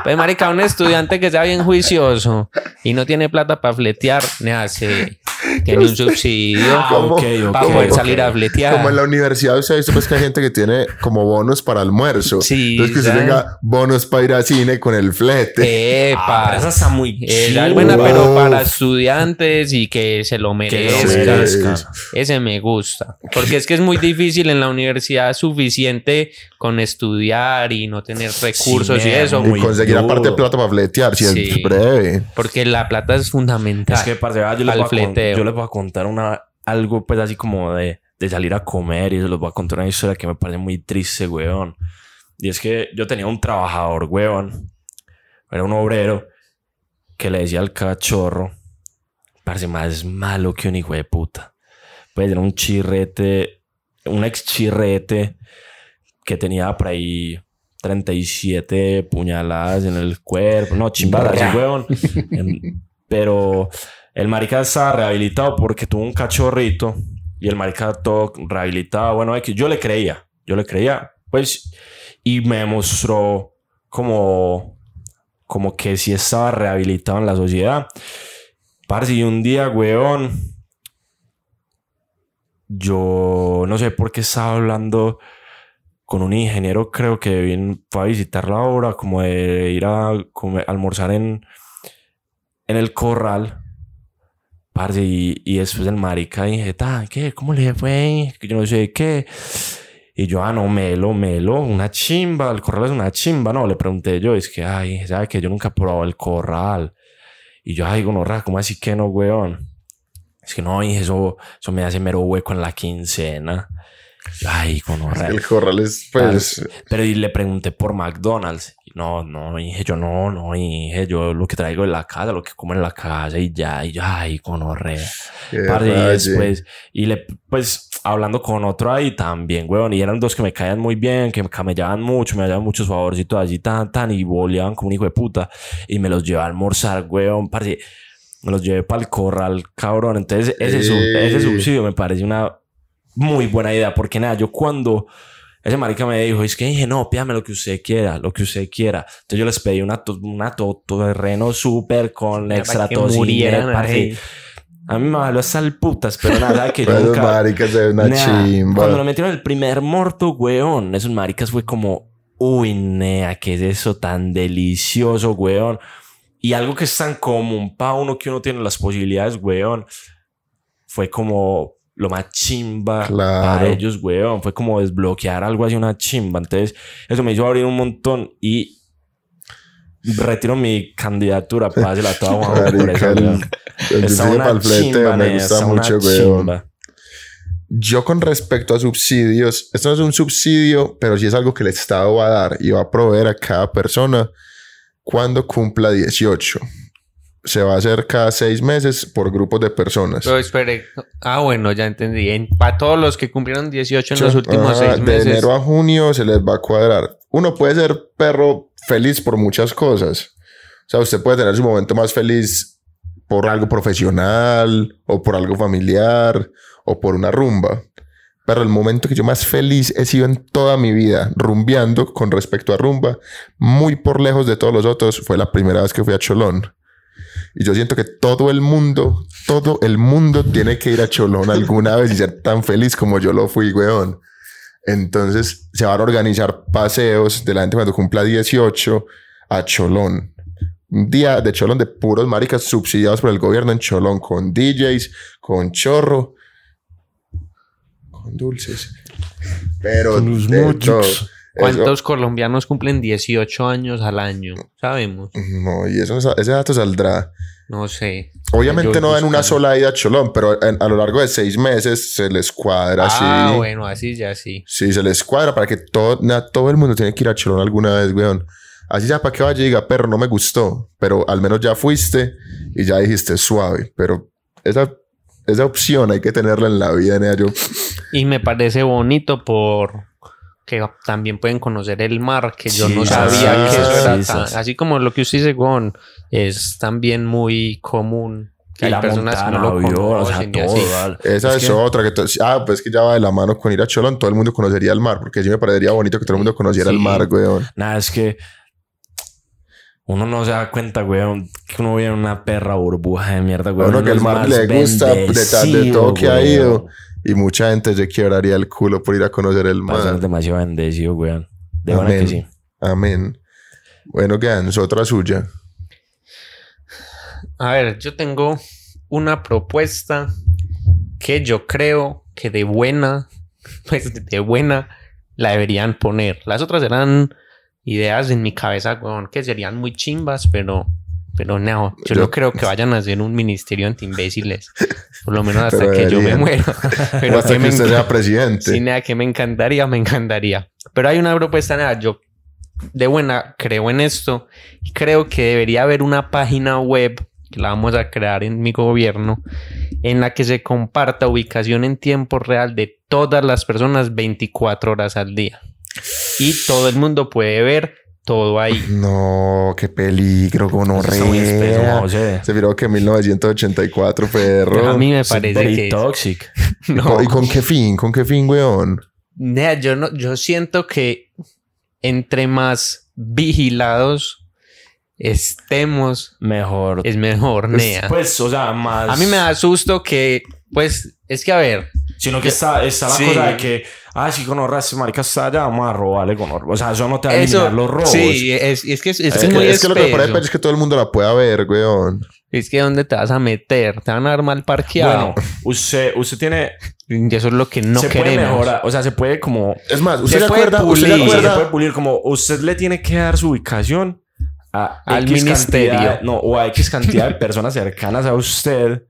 Pues, marica, un estudiante que sea bien juicioso y no tiene plata para fletear, nada, se tiene un subsidio Ah, para poder salir a fletear. Como en la universidad, usted ha visto pues que hay gente que tiene como bonos para almuerzo. Sí, Entonces que usted tenga bonos para ir al cine con el flete. Epa. Ah, esa está muy Esa es buena, pero para estudiantes y que se lo merezcan. Ese me gusta. Porque es que es muy difícil en la universidad suficiente con estudiar y no tener recursos y nea, eso. muy y conseguir duro. aparte plata para fletear, si Sí. es breve. Porque la plata es fundamental. Es que, parce, yo, les Al voy a yo les voy a contar una, algo, pues, así como de, de salir a comer y se los voy a contar una historia que me parece muy triste, weón. Y es que yo tenía un trabajador, weón. Era un obrero que le decía al cachorro, parece más malo que un hijo de puta. Pues era un chirrete, un ex chirrete que tenía por ahí 37 puñaladas en el cuerpo. No, chimbadas, weón. En- Pero el marica estaba rehabilitado porque tuvo un cachorrito y el marica todo rehabilitado. Bueno, yo le creía, yo le creía, pues, y me mostró como, como que sí estaba rehabilitado en la sociedad. Parce, y un día, weón, yo no sé por qué estaba hablando con un ingeniero, creo que vin- fue a visitar la obra, como de ir a comer- almorzar en, en el corral. Parce, y, y después el marica dije, "Ta, ¿qué? ¿Cómo le fue? Yo no sé qué. Y yo, ah, no, melo, melo, una chimba, el corral es una chimba, no, le pregunté yo, es que, ay, ¿sabe que yo nunca he el corral? Y yo, ay, gonorra, ¿cómo así que no, weón? Es que no, dije, eso, eso me hace mero hueco en la quincena. Ay, gonorra. El corral es, pues, Pero y le pregunté por McDonald's. No, no, dije yo, no, no, dije yo lo que traigo de la casa, lo que como en la casa y ya, y ya, y gonorrea. qué Parce, y raye. después, y le, pues, hablando con otro ahí también, weón, y eran dos que me caían muy bien, que me camellaban mucho, me daban muchos favorcitos así, tan, tan, y boleaban como un hijo de puta, y me los llevé a almorzar, weón, parce, me los llevé para el corral, cabrón, entonces ese, sub- ese subsidio me parece una muy buena idea, porque nada, yo cuando ese marica me dijo, es que dije, no, pídame lo que usted quiera, lo que usted quiera. Entonces yo les pedí una, to- una todoterreno súper con extra. A mí me valió hasta el putas, pero nada, que yo Pero nunca... maricas de una Nea, chimba. Cuando lo metieron el primer muerto, weón, esos maricas fue como, uy, nea, ¿qué es eso tan delicioso, weón? Y algo que es tan común para uno que uno tiene las posibilidades, weón, fue como lo más chimba Claro. para ellos, weón. Fue como desbloquear algo así, una chimba. Entonces, eso me hizo abrir un montón y retiro mi candidatura para hacerla toda Juanjo por eso, el- el fleteo chimba, me gusta mucho, weón. chimba. Yo con respecto a subsidios, esto no es un subsidio, pero sí es algo que el Estado va a dar y va a proveer a cada persona cuando cumpla 18. Se va a hacer cada seis meses por grupos de personas. Pero espere. Ah, bueno, ya entendí. Para todos los que cumplieron 18 en los últimos Ajá, seis de meses. enero a junio se les va a cuadrar. Uno puede ser perro feliz por muchas cosas. O sea, usted puede tener su momento más feliz por algo profesional o por algo familiar o por una rumba. Pero el momento que yo más feliz he sido en toda mi vida rumbeando con respecto a rumba, muy por lejos de todos los otros, fue la primera vez que fui a Cholón. Y yo siento que todo el mundo, todo el mundo tiene que ir a Cholón alguna vez y ser tan feliz como yo lo fui, weón. Entonces se van a organizar paseos de la gente cuando cumpla 18 a Cholón. Un día de Cholón de puros maricas subsidiados por el gobierno en Cholón con DJs, con chorro, con dulces. Pero Con los de muchos. todo. Eso- ¿Cuántos colombianos cumplen 18 años al año? Sabemos. no, y eso, ese dato saldrá. No sé. Obviamente no en una sola ida a Cholón, pero en- a lo largo de seis meses se les cuadra Ah, así. bueno, así ya sí. Sí, se les cuadra para que todo, na- todo el mundo tiene que ir a Cholón alguna vez, weón. Así ya para que vaya y diga, perro, no me gustó. Pero al menos ya fuiste y ya dijiste suave. Pero esa, esa opción hay que tenerla en la vida, nea. Yo, Y me parece bonito por que también pueden conocer el mar, que yo Sí, no sabía sí, que eso era sí, tan... sí. Así como lo que usted dice, Gon, es también muy común. Que Y hay la personas que montana, no lo obvio, o sea, conocen todo, así. ¿vale? esa es, Es que- otra que... ah, pues que ya va de la mano con ir a Cholón. Todo el mundo conocería el mar. Porque sí me parecería bonito que todo el mundo conociera el Sí. mar, weón. Nada, es que uno no se da cuenta, weón, que uno vive en una perra burbuja de mierda, weón. uno que el mar le gusta de, de todo que ha weón. ido. Y mucha gente se quebraría el culo por ir a conocer el mar. demasiado bendecido, weón. De buena Amén. que sí. Amén. Bueno, Gans, otra suya. A ver, yo tengo una propuesta que yo creo que de buena, pues de buena, la deberían poner. Las otras eran ideas en mi cabeza, weón, que serían muy chimbas, pero, pero no, yo, Yo- no creo que vayan a hacer un ministerio anti imbéciles. Por lo menos hasta que yo me muera. Pero hasta que usted sea presidente. Sí, nada, que me encantaría, me encantaría. Pero hay una propuesta, nada, yo de buena creo en esto. Creo que debería haber una página web que la vamos a crear en mi gobierno en la que se comparta ubicación en tiempo real de todas las personas 24 horas al día. Y todo el mundo puede ver todo ahí. No, qué peligro, gonorrea. José. Se miró que 1984, perro. A mí me parece very que... toxic. No. ¿Y con qué fin? ¿Con qué fin, weón? Nea, yo no, yo siento que entre más vigilados estemos, Mejor. es mejor, Nea. Pues, o sea, más. a mí me da susto que, pues, es que a ver, Sino que está, está la Sí. cosa de que, ah, si con ese marica está allá, vamos a robarle con O sea, eso no te va a eliminar los robos. sí, es, es que es, es Es, que es que, muy es que lo que me parece es que todo el mundo la pueda ver, weón. Es que ¿dónde te vas a meter? Te van a dar mal parqueado. Bueno, usted, usted tiene. y eso es lo que no se puede queremos. mejorar. O sea, se puede como. Es más, ¿usted Se se, puede acuerda? ¿Usted se pulir. Se puede pulir como usted le tiene que dar su ubicación a Al X ministerio. cantidad- no, o a X cantidad de personas cercanas a usted.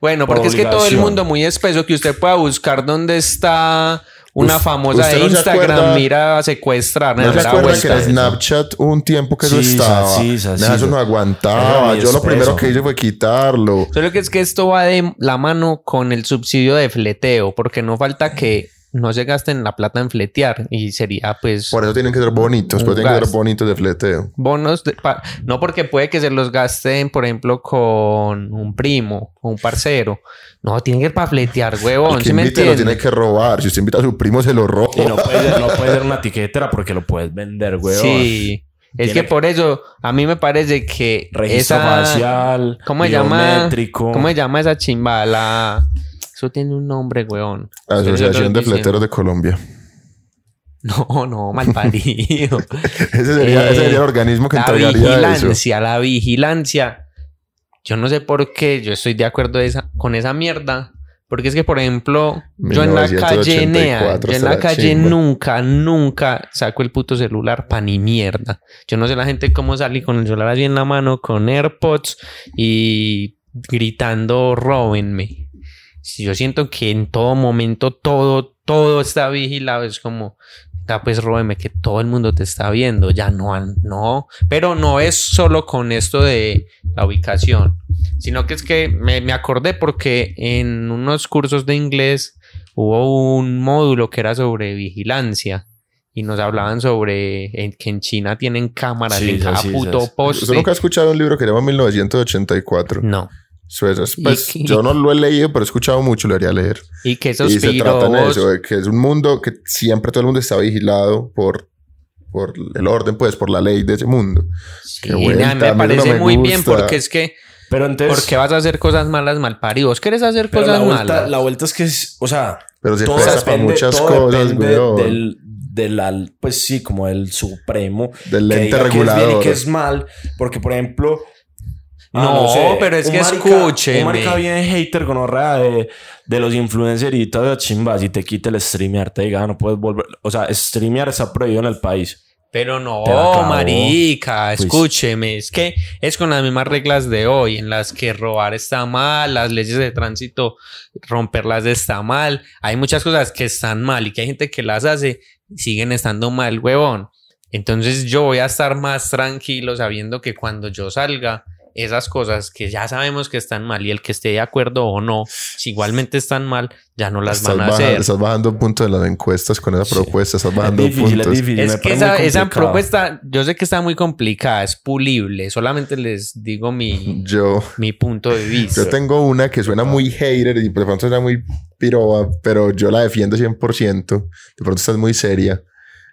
Bueno, Por porque es que todo el mundo muy espeso que usted pueda buscar dónde está una famosa de no se Instagram, acuerda- mira a secuestrar. ¿No se que en eso. Snapchat un tiempo que eso Sí, estaba? sí, sí, sí. eso no Eso aguantaba. Yo lo primero que hice fue quitarlo. Solo que es que esto va de la mano con el subsidio de fleteo, porque no falta que no se gasten la plata en fletear y sería pues Por eso tienen que ser bonitos. Un Pues tienen que ser bonitos de fleteo. bonos, de- pa- no porque puede que se los gasten, por ejemplo, con un primo o un parcero. No, tienen que ir para fletear, huevón, El ¿sí que me invite lo tiene que robar. Si usted invita a su primo, se lo roba. Y no puede, ser- no puede ser una tiquetera porque lo puedes vender, weón. Sí. Es que que- por eso a mí me parece que Registro esa facial. ¿Cómo se llama? biométrico. ¿Cómo se llama esa chimba? La eso tiene un nombre, weón. Asociación de Fleteros de Colombia. No, no, mal parido. ese, sería, ese sería el organismo que la entregaría eso. vigilancia, la vigilancia. Yo no sé por qué yo estoy de acuerdo de esa- con esa mierda. Porque es que, por ejemplo, yo en la calle Nea, 1984 yo en la calle nunca, nunca saco el puto celular pa' ni mierda. Yo no sé la gente cómo salí con el celular así en la mano, con AirPods y gritando, róbenme. Yo siento que en todo momento todo, todo está vigilado, es como, "Ah, pues róbeme, que todo el mundo te está viendo. Ya no, no. Pero no es solo con esto de la ubicación, sino que es que me, me acordé porque en unos cursos de inglés hubo un módulo que era sobre vigilancia. Y nos hablaban sobre en- que en China tienen cámaras Sí, en cada sí, puto sí. poste. ¿Usted nunca ha escuchado un libro que llama 1984? No. Eso es- es- ¿Y pues, qué? yo no lo he leído, pero he escuchado mucho, lo haría leer. Y que esos y se trata eso, de que es un mundo que siempre todo el mundo está vigilado por, por el orden, pues, por la ley de ese mundo. Sí, Qué vuelta, me, mí no parece me muy bien gusta. porque es que Pero entonces. ¿por qué vas a hacer cosas malas mal paridos? ¿Quieres hacer pero cosas la vuelta, malas? la vuelta es que es, o sea, Pero se todo presta para depende, muchas todo cosas, depende weón. del, del al- pues sí, como el supremo Del ente diga que es bien regulador. y que es mal, porque por ejemplo, ah, No, pero es que escúcheme. Un marica bien hater con horrera de, de los influenceritos de chimbas y te quita el streamear, te diga, "Ah, no puedes volver, o sea, streamear está prohibido en el país. Pero no, marica, Pues- escúcheme, es que es con las mismas reglas de hoy, en las que robar está mal, las leyes de tránsito romperlas está mal, hay muchas cosas que están mal y que hay gente que las hace, siguen estando mal, huevón. Entonces yo voy a estar más tranquilo sabiendo que cuando yo salga, esas cosas que ya sabemos que están mal y el que esté de acuerdo o no, si igualmente están mal, ya no las Estás, van a baja- hacer. estás bajando puntos en las encuestas con esa Sí. propuesta, estás Es bajando es puntos. difícil. Es me que esa, propuesta, yo sé que está muy complicada, es pulible. Solamente les digo mi, Yo, mi punto de vista. yo tengo una que suena muy hater y de pronto suena muy piroba, pero yo la defiendo 100%. De pronto estás muy seria.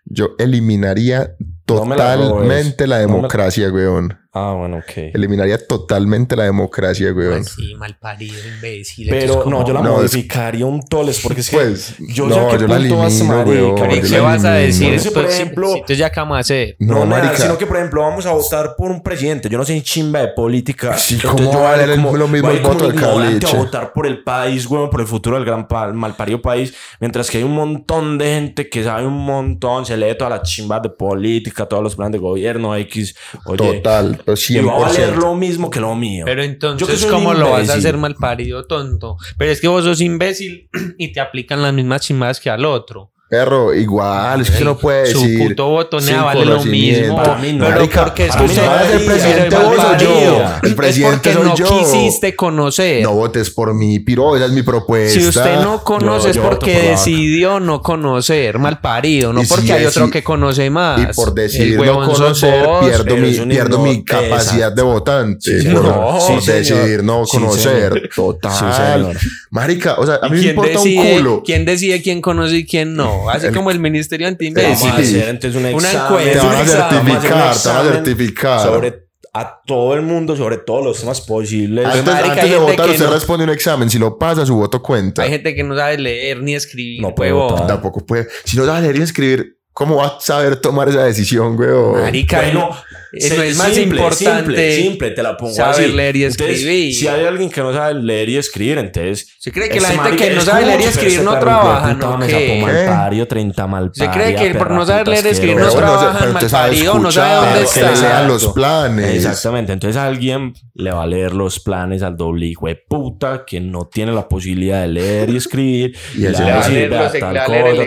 Yo eliminaría No la totalmente la No me- democracia, weón. Ah, bueno, ok. Eliminaría totalmente la democracia, weón. Así, mal parido, imbécil. Pero no, yo la No, es- modificaría un toles porque es que Pues, yo no, qué yo la punto vas, elimino, weón. ¿Pero yo ¿Qué vas a decir? Por eso, por ejemplo- Entonces ya qué vamos a hacer. No, No, nada, marica. sino que, por ejemplo, vamos a votar por un presidente. Yo no soy chimba de política. Sí, ¿cómo yo va a voy valer como- lo mismo el voto del a votar por el país, güey, por el futuro del gran pa- malparido país. Mientras que hay un montón de gente que sabe un montón, se lee todas las chimbas de política, todos los planes de gobierno, X. Oye, Total, pero y va a valer 100%. lo mismo que lo mío. Pero entonces, ¿cómo lo vas a hacer mal parido, tonto? Pero es que vos sos imbécil y te aplican las mismas chimbadas que al otro. Perro, igual, es que no puede Su decir. puto voto sin nea vale lo mismo. No. Pero Marica, porque es que usted no pero presidente vos o yo. El Es presidente porque soy no yo. quisiste conocer. No votes por mí, piro, esa es mi propuesta. Si usted no conoce es porque por decidió no conocer, mal parido, no Y si porque hay otro que conoce más. Y por El decidir no conocer, vos. pierdo, mi, pierdo mi capacidad de votante. Sí, por. No, por sí, decidir no conocer. Total. Marica, o sea, a ¿Y mí me importa un culo. ¿Quién decide quién conoce y quién no? Así El- como el Ministerio Vamos Anti-Imbécil. a hacer entonces un Una examen. encuesta. Te van a certificar, te van a certificar. Sobre a todo el mundo, sobre todos los temas posibles. Antes, marica, antes hay de votar, usted no- responde un examen. Si lo pasa, su voto cuenta. Hay gente que no sabe leer ni escribir. No puede votar. Tampoco puede. Si no sabe leer y escribir, ¿cómo va a saber tomar esa decisión, weón? Marica, Bueno, no, eso se- es más simple, importante. Simple, simple, te la pongo saber así. leer y Entonces, escribir. si hay alguien que no sabe leer y escribir, entonces. ¿Se cree que la gente que no sabe leer y escribir no trabaja, no qué? malpario, 30 ¿Se cree que por no saber leer y escribir no trabaja pero en usted sabe malparido, no sabe dónde que le está. lean los planes. Exactamente. Entonces alguien le va a leer los planes al doble hijo de puta que no tiene la posibilidad de leer y escribir. Y le va a le va a decir, tal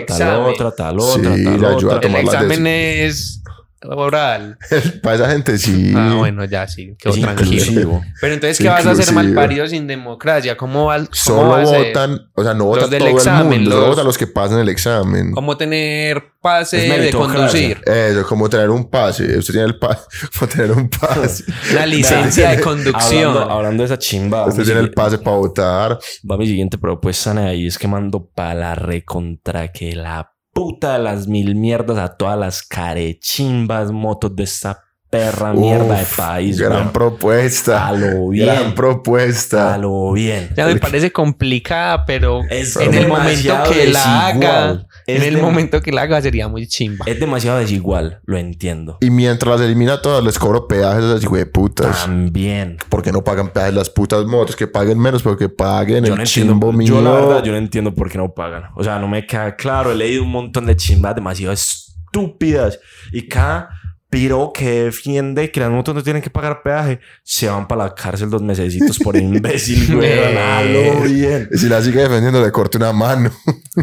cosa, tal otra, tal otra, tal ayuda a otra. El tomar las examen es oral. Para esa gente sí. Ah, bueno, ya sí, quedó Es tranquilo. inclusivo. Pero entonces, ¿qué vas a hacer mal parido sin democracia? ¿Cómo va, cómo Solo votan, o sea, no vota Los del todo examen, el mundo, solo los- votan los que pasan el examen. ¿Cómo tener pase de conducir? Eso, es como tener un pase. Usted tiene el pase, como tener un pase. Una licencia de Hablando, conducción. hablando de esa chimba, Usted tiene el pase para votar. va mi siguiente propuesta ahí es que mando para la recontra que la puta de las mil mierdas a todas las carechimbas motos de esta perra mierda de Uf, país. Gran propuesta. A lo bien. Gran propuesta. A lo bien. Ya me parece complicada, pero Es en el momento que la haga, desigual. En Es el de- momento que la haga sería muy chimba. Es demasiado desigual, lo entiendo. Y mientras las elimina todas, les cobro peajes a de putas. También. ¿Por qué no pagan peajes las putas motos? Que paguen menos, pero que paguen Yo el no entiendo. chimbo mío. Yo la verdad, yo no entiendo por qué no pagan. O sea, no me queda claro. He leído un montón de chimbas demasiado estúpidas. Y cada piro que defiende que las motos no tienen que pagar peaje, se van para la cárcel dos mesecitos por imbécil, güey. Hágalo bien. Y si la sigue defendiendo, le corte una mano.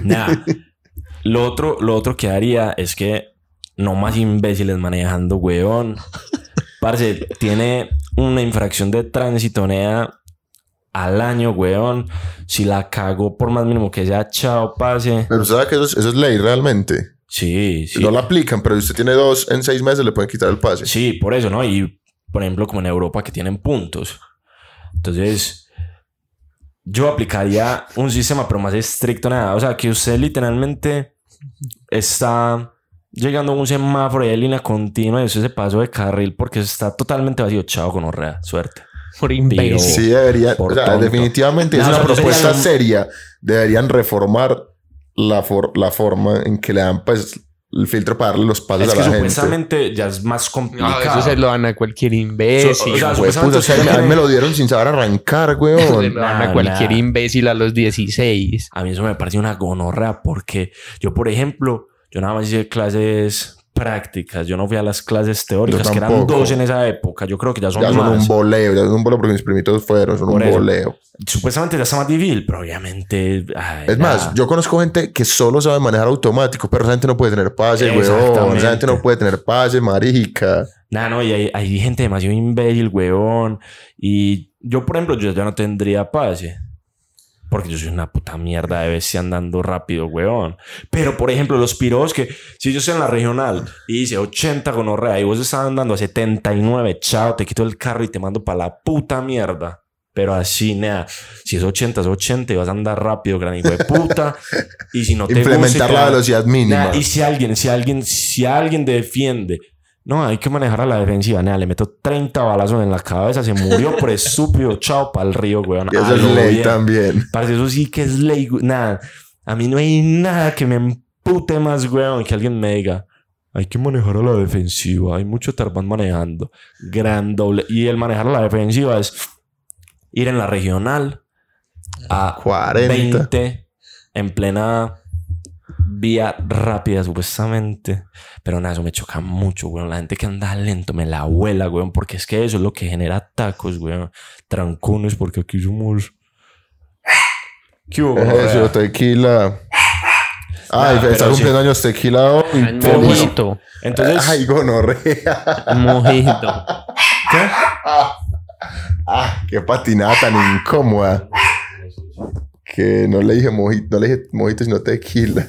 Nada. Lo otro, lo otro que haría es que no más imbéciles manejando, weón. Parce, tiene una infracción de tránsito, nea, al año, weón. Si la cago por más mínimo que sea, chao, pase. Pero usted sabe que eso es, eso es ley realmente. Sí, sí. No la aplican, pero si usted tiene dos en seis meses, le pueden quitar el pase. Sí, por eso, ¿no? Y, por ejemplo, como en Europa que tienen puntos. Entonces, yo aplicaría un sistema, pero más estricto, nada. O sea, que usted literalmente está llegando a un semáforo y hay línea continua y usted se pasó de carril porque está totalmente vacío. Chao, con horrea. Suerte. Por imbécil. Sí, debería. Por O sea, tonto. definitivamente No, es o una propuesta sería- seria. Deberían reformar la, for- la forma en que le dan pues, el filtro para darle los pases Es a que la gente. supuestamente ya es más No, complicado. eso se lo dan a cualquier imbécil. So- o sea, puta, o sea, a mí me lo dieron sin saber arrancar, se weón. lo dan Nah, a cualquier nah. imbécil a los 16. A mí eso me parece una gonorrea porque yo, por ejemplo, yo nada más hice clases prácticas. Yo no fui a las clases teóricas, que eran dos en esa época. Yo creo que ya son Ya son más. un boleo, ya son un boleo porque mis primitos fueron, son Por un eso. boleo. Supuestamente ya está más difícil, pero obviamente... ay, Es ya. más, yo conozco gente que solo sabe manejar automático, pero esa gente no puede tener pase, weón. Exactamente. Esa gente no puede tener pase, marica. Nah, no, y hay, hay gente demasiado imbécil, weón. Y yo, por ejemplo, yo ya no tendría pase. Porque yo soy una puta mierda de bestia andando rápido, weón. Pero, por ejemplo, los piros que... Si yo estoy en la regional y dice 80 gonorrea y vos estás andando a 79, chao, te quito el carro y te mando para la puta mierda. Pero así, nada. Si es 80, es 80 y vas a andar rápido, gran hijo de puta. y si no te Implementar la da- velocidad mínima. Nah, y si alguien, si alguien, si alguien defiende, no, hay que manejar a la defensiva, nada, le meto 30 balazos en la cabeza, se murió por estúpido, chao para el río, weón. Y eso es ley bien. también. Parce, eso sí que es ley, nada. A mí no hay nada que me empute más, weón, que alguien me diga. Hay que manejar a la defensiva. Hay mucho tarbán manejando. Gran doble. Y el manejar a la defensiva es ir en la regional a 40. 20 en plena vía rápida, supuestamente. Pero nada, eso me choca mucho, weón. La gente que anda lento me la vuela, weón. Porque es que eso es lo que genera tacos, weón. Trancones, porque aquí somos. ¿Qué hubo, Eso, gonorrea? tequila. Ay, Nah, pero está sí. cumpliendo años tequila hoy. Feliz. mojito. Entonces, Ay, gonorrea. Mojito. ¿qué? Ah, qué patinada tan incómoda. Que no le dije mojito, no le dije mojito, sino tequila.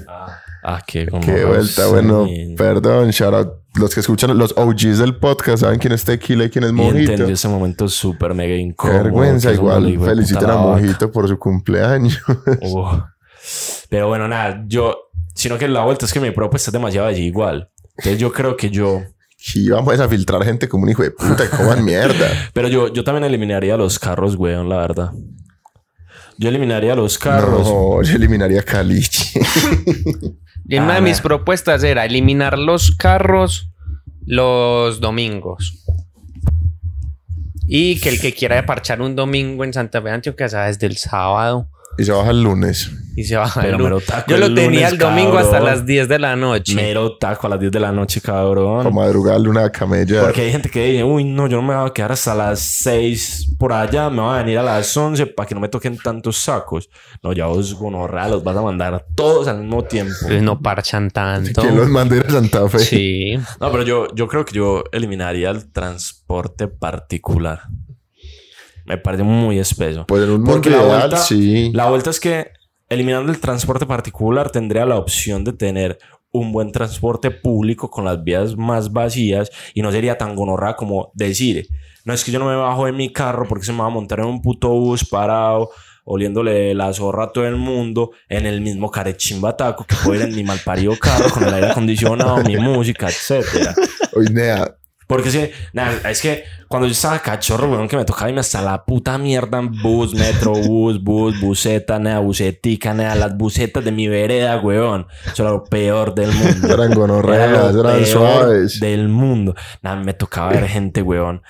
Ah, qué Qué vuelta, bueno, perdón, shout out. Los que escuchan, los OGs del podcast, saben quién es tequila y quién es Y mojito. entendí ese momento súper mega Qué incómodo. vergüenza, igual. Feliciten a. Mojito por su cumpleaños. Pero bueno, nada, yo, sino que la vuelta es que mi propuesta es demasiado allí igual. Entonces yo creo que yo, Y vamos a filtrar gente como un hijo de puta coman mierda. pero yo, yo también eliminaría los carros, weón, la verdad. Yo eliminaría los carros. No, yo eliminaría Caliche. Y una Ah, de mis nah. propuestas era eliminar los carros los domingos. Y que el que quiera parchar un domingo en Santa Fe de Antioquia sea desde el sábado y se baja el lunes. y se baja Pero el mero lunes. taco Yo el lo tenía lunes, el domingo hasta las 10 de la noche. Mero taco a las 10 de la noche, cabrón. Para madrugarle una camella. Porque hay gente que dice, uy, no, yo no me voy a quedar hasta las 6 por allá, me voy a venir a las 11 para que no me toquen tantos sacos. No, ya vos, gonorrea, los vas a mandar a todos al mismo tiempo. No parchan tanto. ¿Quién los ir a Santa Fe? Sí. No, pero yo, yo creo que yo eliminaría el transporte particular. Me parece muy espeso. Pues en un mundo Porque la vuelta, sí. la vuelta es que eliminando el transporte particular tendría la opción de tener un buen transporte público con las vías más vacías y no sería tan gonorra como decir, no es que yo no me bajo de mi carro porque se me va a montar en un puto bus parado oliéndole la zorra a todo el mundo en el mismo carechimbataco que puede ir en mi malparido carro con el aire acondicionado, mi música, etcétera. Oye, Nea, Porque es que, nada, es que cuando yo estaba cachorro, weón, que me tocaba irme hasta la puta mierda en bus, metro, bus, bus, buseta, nada, busetica, nada, las busetas de mi vereda, weón. Eso era lo peor del mundo. Eran gonorreas, Era eran suaves. Del mundo. Nada, me tocaba ver gente, weón.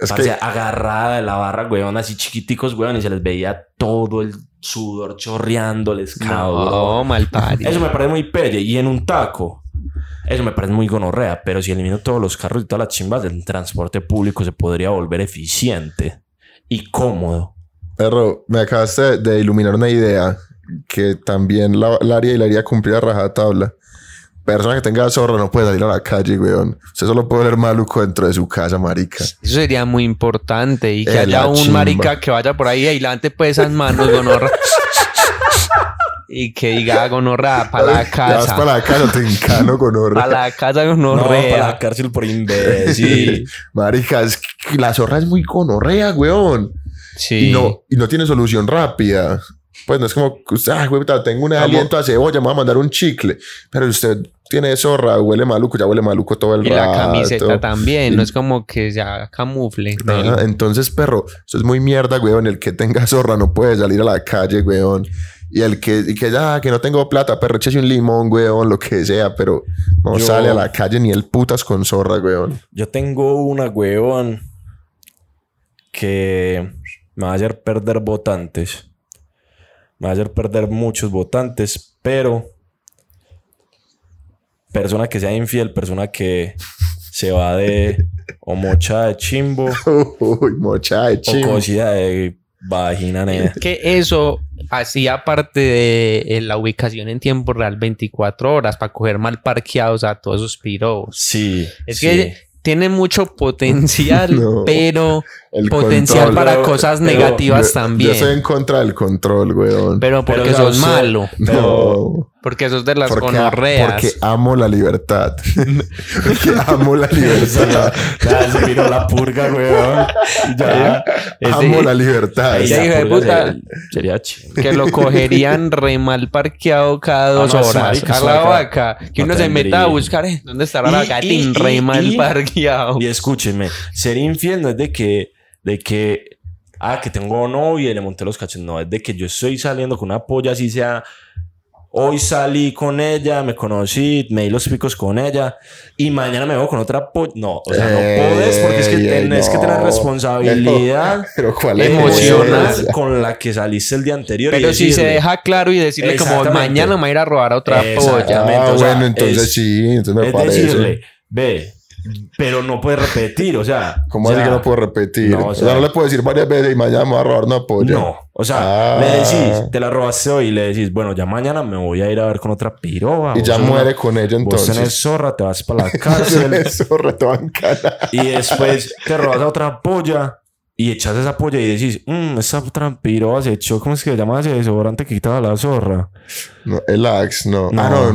Es que agarrada de la barra, weón, así chiquiticos, weón, y se les veía todo el sudor chorreándoles, cabrón. No, mal parido. Eso me parece muy pelle. Y en un taco, eso me parece muy gonorrea. Pero si elimino todos los carros y todas las chimbas, el transporte público se podría volver eficiente y cómodo. Perro, me acabaste de iluminar una idea que también la, la haría y la haría cumplir a rajatabla. Persona que tenga zorra no puede salir a la calle, weón. Usted solo puede ver maluco dentro de su casa, marica. Eso sería muy importante. Y que Eh, haya un chimba. marica que vaya por ahí y levante pues esas manos, gonorra. y que diga gonorra para la Ya vas casa. para la casa, te encano con Para la casa No, gonorrea. para la cárcel por imbécil. Marica, es que la zorra es muy gonorrea, weón. Sí. Y no, y no tiene solución rápida. Pues no es como que usted, ah, güey, tengo un aliento a cebolla, me voy a mandar un chicle. Pero usted tiene zorra, huele maluco, ya huele maluco todo el Y rato. la camiseta también. Y- No es como que ya camufle. Ajá, entonces, perro, eso es muy mierda, weón. El que tenga zorra no puede salir a la calle, weón. Y el que, y que ya, que no tengo plata, perro, échese un limón, weón, lo que sea, pero no Yo- sale a la calle ni el putas con zorra, weón. Yo tengo una huevón que me va a hacer perder votantes. Me va a hacer perder muchos votantes, pero persona que sea infiel, persona que se va de o mocha de chimbo Uy, mocha de o chimbo. cosida de vagina negra. Que eso hacía parte de eh, la ubicación en tiempo real 24 horas para coger mal parqueados a todos esos pirobos. Sí. Es sí. que tiene mucho potencial, No. pero El potencial control, para pero- cosas pero negativas Yo- también. Yo estoy en contra del control, weón. Pero porque Pero, sos malo. Pero no. Porque sos de las Porque, gonorreas. porque amo la libertad. porque amo la libertad. ya se miró la purga, weón. Ya. Ese- amo la libertad. Ese la hijo de puta. Sería, que lo cogerían re mal parqueado cada dos Ah, no, ese horas. marica, A la vaca. Que no uno se meta a buscar eh, dónde estará la y- re mal y- parqueado. Y escúcheme, ser infiel no es de que, de que, ah, que tengo novia y le monté los cachos. No, es de que yo estoy saliendo con una polla, así sea. Hoy salí con ella, me conocí, me di los picos con ella y mañana me veo con otra polla. No, o sea, no puedes porque es que ey, tenés que no. tener responsabilidad Pero ¿cuál es Emocional. con la que saliste el día anterior. y Pero si se deja claro y decirle como mañana me voy a ir a robar a otra polla. Ah, o sea, bueno, entonces es- sí, entonces me es parece. decirle, ve, pero no puedes repetir, o sea. ¿Cómo o así que no puedo repetir? no, o o, sea, sea- no le puedo decir varias veces y mañana me voy a robar una polla. No, o sea, Ah. le decís, te la robaste hoy y le decís, bueno, ya mañana me voy a ir a ver con otra piroba. Y vos ya muere con ella Vos entonces. tenés zorra, te vas para la cárcel Eso retobancana. y después te robas a otra polla y echas esa polla y decís, mmm, esa otra piroba se echó, ¿cómo es que se llama ese desodorante que quitaba la zorra? No, el Axe, no. No. Ah, no,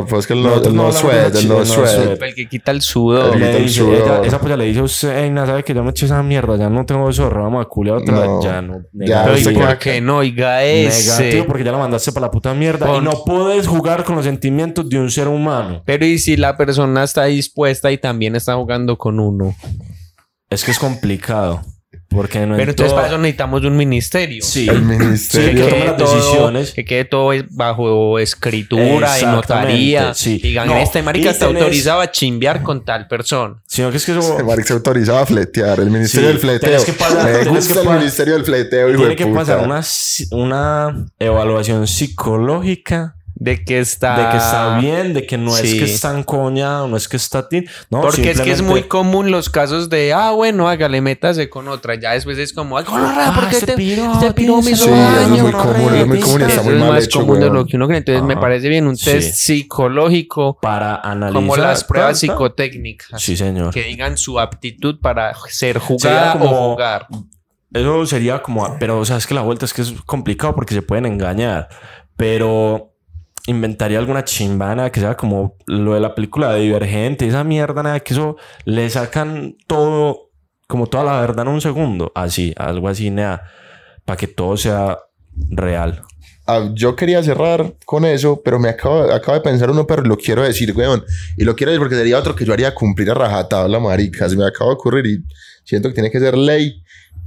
no, pues que el no, el no sweat, el no sweat. que quita el sudor. El- Le quita dice, sudor. ella- esa polla le dice a usted, ¿sabe que ya me eché esa mierda? Ya no tengo zorra, vamos a culiar otra No. vez. Ya no. Ya, Pero ¿y usted negativo. por qué no? Oiga ese. Negativo porque ya la mandaste para la puta mierda y no puedes jugar con los sentimientos de un ser humano. Pero ¿y si la persona está dispuesta y también está jugando con uno? Es que es complicado. Porque no Pero en entonces todo- para eso necesitamos un ministerio. Sí. El Sí, ministerio. que que, tome quede las todo, decisiones. que quede todo bajo escritura y notaría. sí. Digan, No, este marica tenés- autorizado a chimbear con tal persona. Sino que es que eso El marica se autorizaba a fletear. El ministerio Sí, del fleteo. tenés que pasar- Me tenés gusta que el ministerio del fleteo, hijo tiene que puta. pasar una, una evaluación psicológica De que está. de que está bien, de que no es sí. que está en coña, no es que está tin. No, Porque es que es muy simplemente- común los casos de, ah, bueno, hágale, métase con otra. Ya después es como, ay, Ah, ¿por qué este te, piro, este piro me hizo Sí, eso es daño? muy común, es muy común y está muy es mal más hecho, común de lo que uno cree. Entonces me Ajá. parece bien un Sí. test psicológico para analizar. como las pruebas ta, ta. psicotécnicas. Sí, señor. Que digan su aptitud para ser jugada Sería o como- jugar. Eso sería como, pero o sea, es que la vuelta es que es complicado porque se pueden engañar, pero inventaría alguna chimbana que sea como lo de la película de Divergente, esa mierda, nada, que eso le sacan todo, como toda la verdad en un segundo, así, algo así, nada, para que todo sea real. ah, yo quería cerrar con eso, pero me acabo, acabo de pensar uno, pero lo quiero decir, weón. Y lo quiero decir porque sería otro que yo haría cumplir a rajatabla, marica. Se me acaba de ocurrir y siento que tiene que ser ley.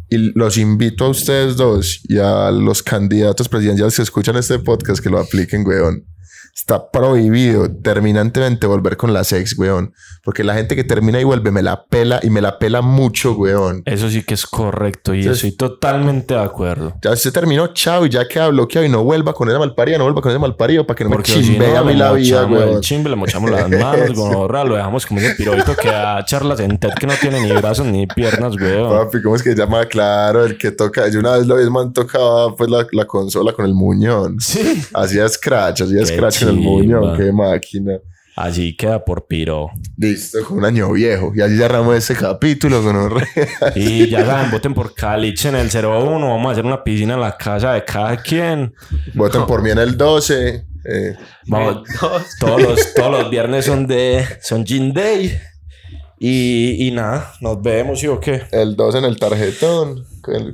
Y los invito a ustedes dos y a los candidatos presidenciales que escuchan este podcast que lo apliquen, weón. Está prohibido terminantemente volver con la sex, weón. Porque la gente que termina y vuelve me la pela y me la pela mucho, weón. Eso sí que es correcto y estoy totalmente de acuerdo. Ya se terminó, chao, y ya queda bloqueado y no vuelva con esa malparida, no vuelva con ese malparido para que no Porque me si chimbe no, a mí la vida, mochamos el weón. chimbe, le mochamos las manos, Sí. gonorra, lo dejamos como ese pirovito que da charlas en TED que no tiene ni brazos ni piernas, weón. Papi, ¿cómo es que se llama? Claro, el que toca. Yo una vez lo man tocaba pues la, la consola con el muñón. Sí. Hacía scratch, hacía scratch con el muñón, qué máquina. Así queda por piro. Listo, con un año viejo. Y así cerramos este capítulo con un Y ya saben, voten por Caliche en el 01. Vamos a hacer una piscina en la casa de cada quien. Voten por mí en el 12. eh, Vamos, todos los, todos los viernes son de son Gin Day. Y, y nada, nos vemos, ¿sí o qué? el 12 en el tarjetón.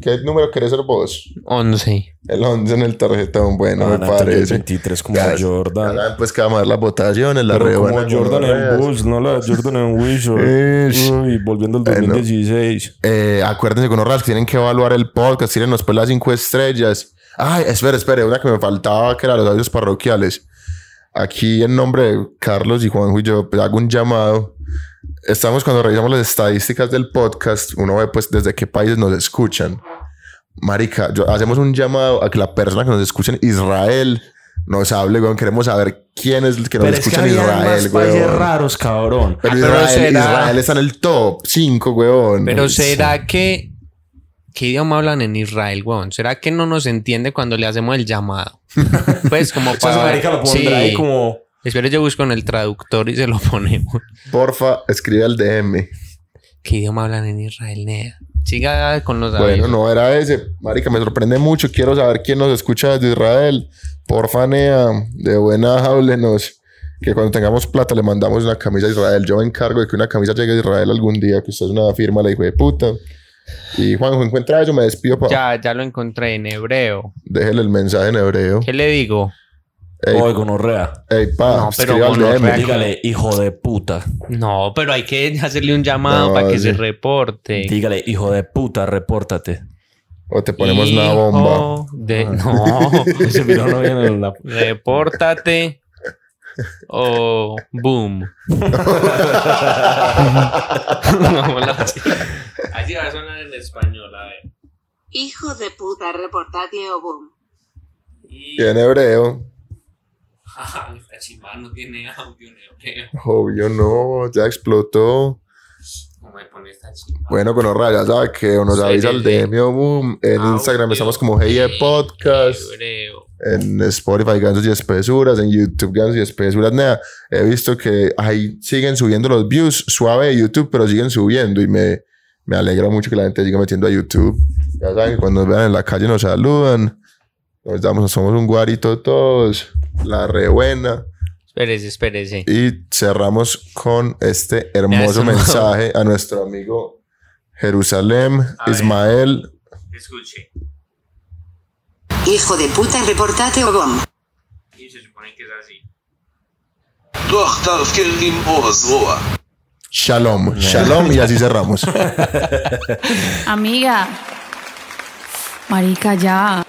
¿Qué, número querés ser vos? 11. El 11 en el tarjetón. Bueno, Ah, me no, el parece. 23 como Ya- Jordan. pues que vamos a ver las votaciones, la Pero como Jordan en. Bulls, no la de Jordan en Wizard. Uy, volviendo al Bueno. 2016. Eh, acuérdense con horras que tienen que evaluar el podcast, tírenos pues las cinco estrellas. Ay, espere, espere, una que me faltaba que era los audios parroquiales. Aquí en nombre de Carlos y Juanjo y yo pues, hago un llamado. Estamos cuando revisamos las estadísticas del podcast, uno ve pues desde qué países nos escuchan. Marica, yo- hacemos un llamado a que la persona que nos escucha en Israel nos hable, weón. Queremos saber quién es el que nos Pero es que escucha en Israel, países weón. raros, cabrón. Pero, Ah, pero Israel, será- Israel está en el top 5, weón. Pero será que. ¿Qué idioma hablan en Israel, weón? ¿Será que no nos entiende cuando le hacemos el llamado? Pues como O sea, para. marica lo pondrá ahí como... Espero yo busco en el traductor y se lo ponemos. Porfa, escribe al DM. ¿Qué idioma hablan en Israel, Nea? Siga con los Bueno, avisos. no era ese. Marica, me sorprende mucho. Quiero saber quién nos escucha desde Israel. Porfa, Nea, de buena, háblenos. Que cuando tengamos plata le mandamos una camisa a Israel. Yo me encargo de que una camisa llegue a Israel algún día. Que usted es una firma, la hijo de puta. Y Juanjo, encuentra eso, me despido. Pa. Ya, ya lo encontré en hebreo. Déjele el mensaje en hebreo. ¿Qué le digo? Ey, Oye, gonorrea. ey, pa, No, pero gonorrea. Dígale, hijo de puta. No, pero hay que hacerle un llamado No, para que sí. se reporte. Dígale, hijo de puta, repórtate. O te ponemos una bomba. De... No. Ese video no viene en la... Repórtate. O boom. Vámonos así. Así va a sonar en español, a ver. Hijo de puta, reportate o boom. Y... Y en hebreo. Ah, esta chimba no tiene audio en hebreo. Obvio no, ya explotó. ¿Cómo me pone esta chimba? Bueno, con ya sabe que o nos avisa el sí. DM o boom. En Audio Instagram estamos como Hey de Podcast. Hebreo. En Spotify Gansos y Espesuras. En YouTube Gansos y Espesuras. Nada, he visto que ahí siguen subiendo los views. Suave de YouTube, pero siguen subiendo. Y me, me alegra mucho que la gente siga metiendo a YouTube. Ya saben que cuando nos vean en la calle nos saludan. Nos damos, somos un guarito todos, la re rebuena. Espérese, espérese. Y cerramos con este hermoso mensaje a nuestro amigo Jerusalén, Ismael. Escuche. Hijo de puta, reportate Obom. Y se supone que es así. Shalom, shalom y así cerramos. Amiga, marica ya.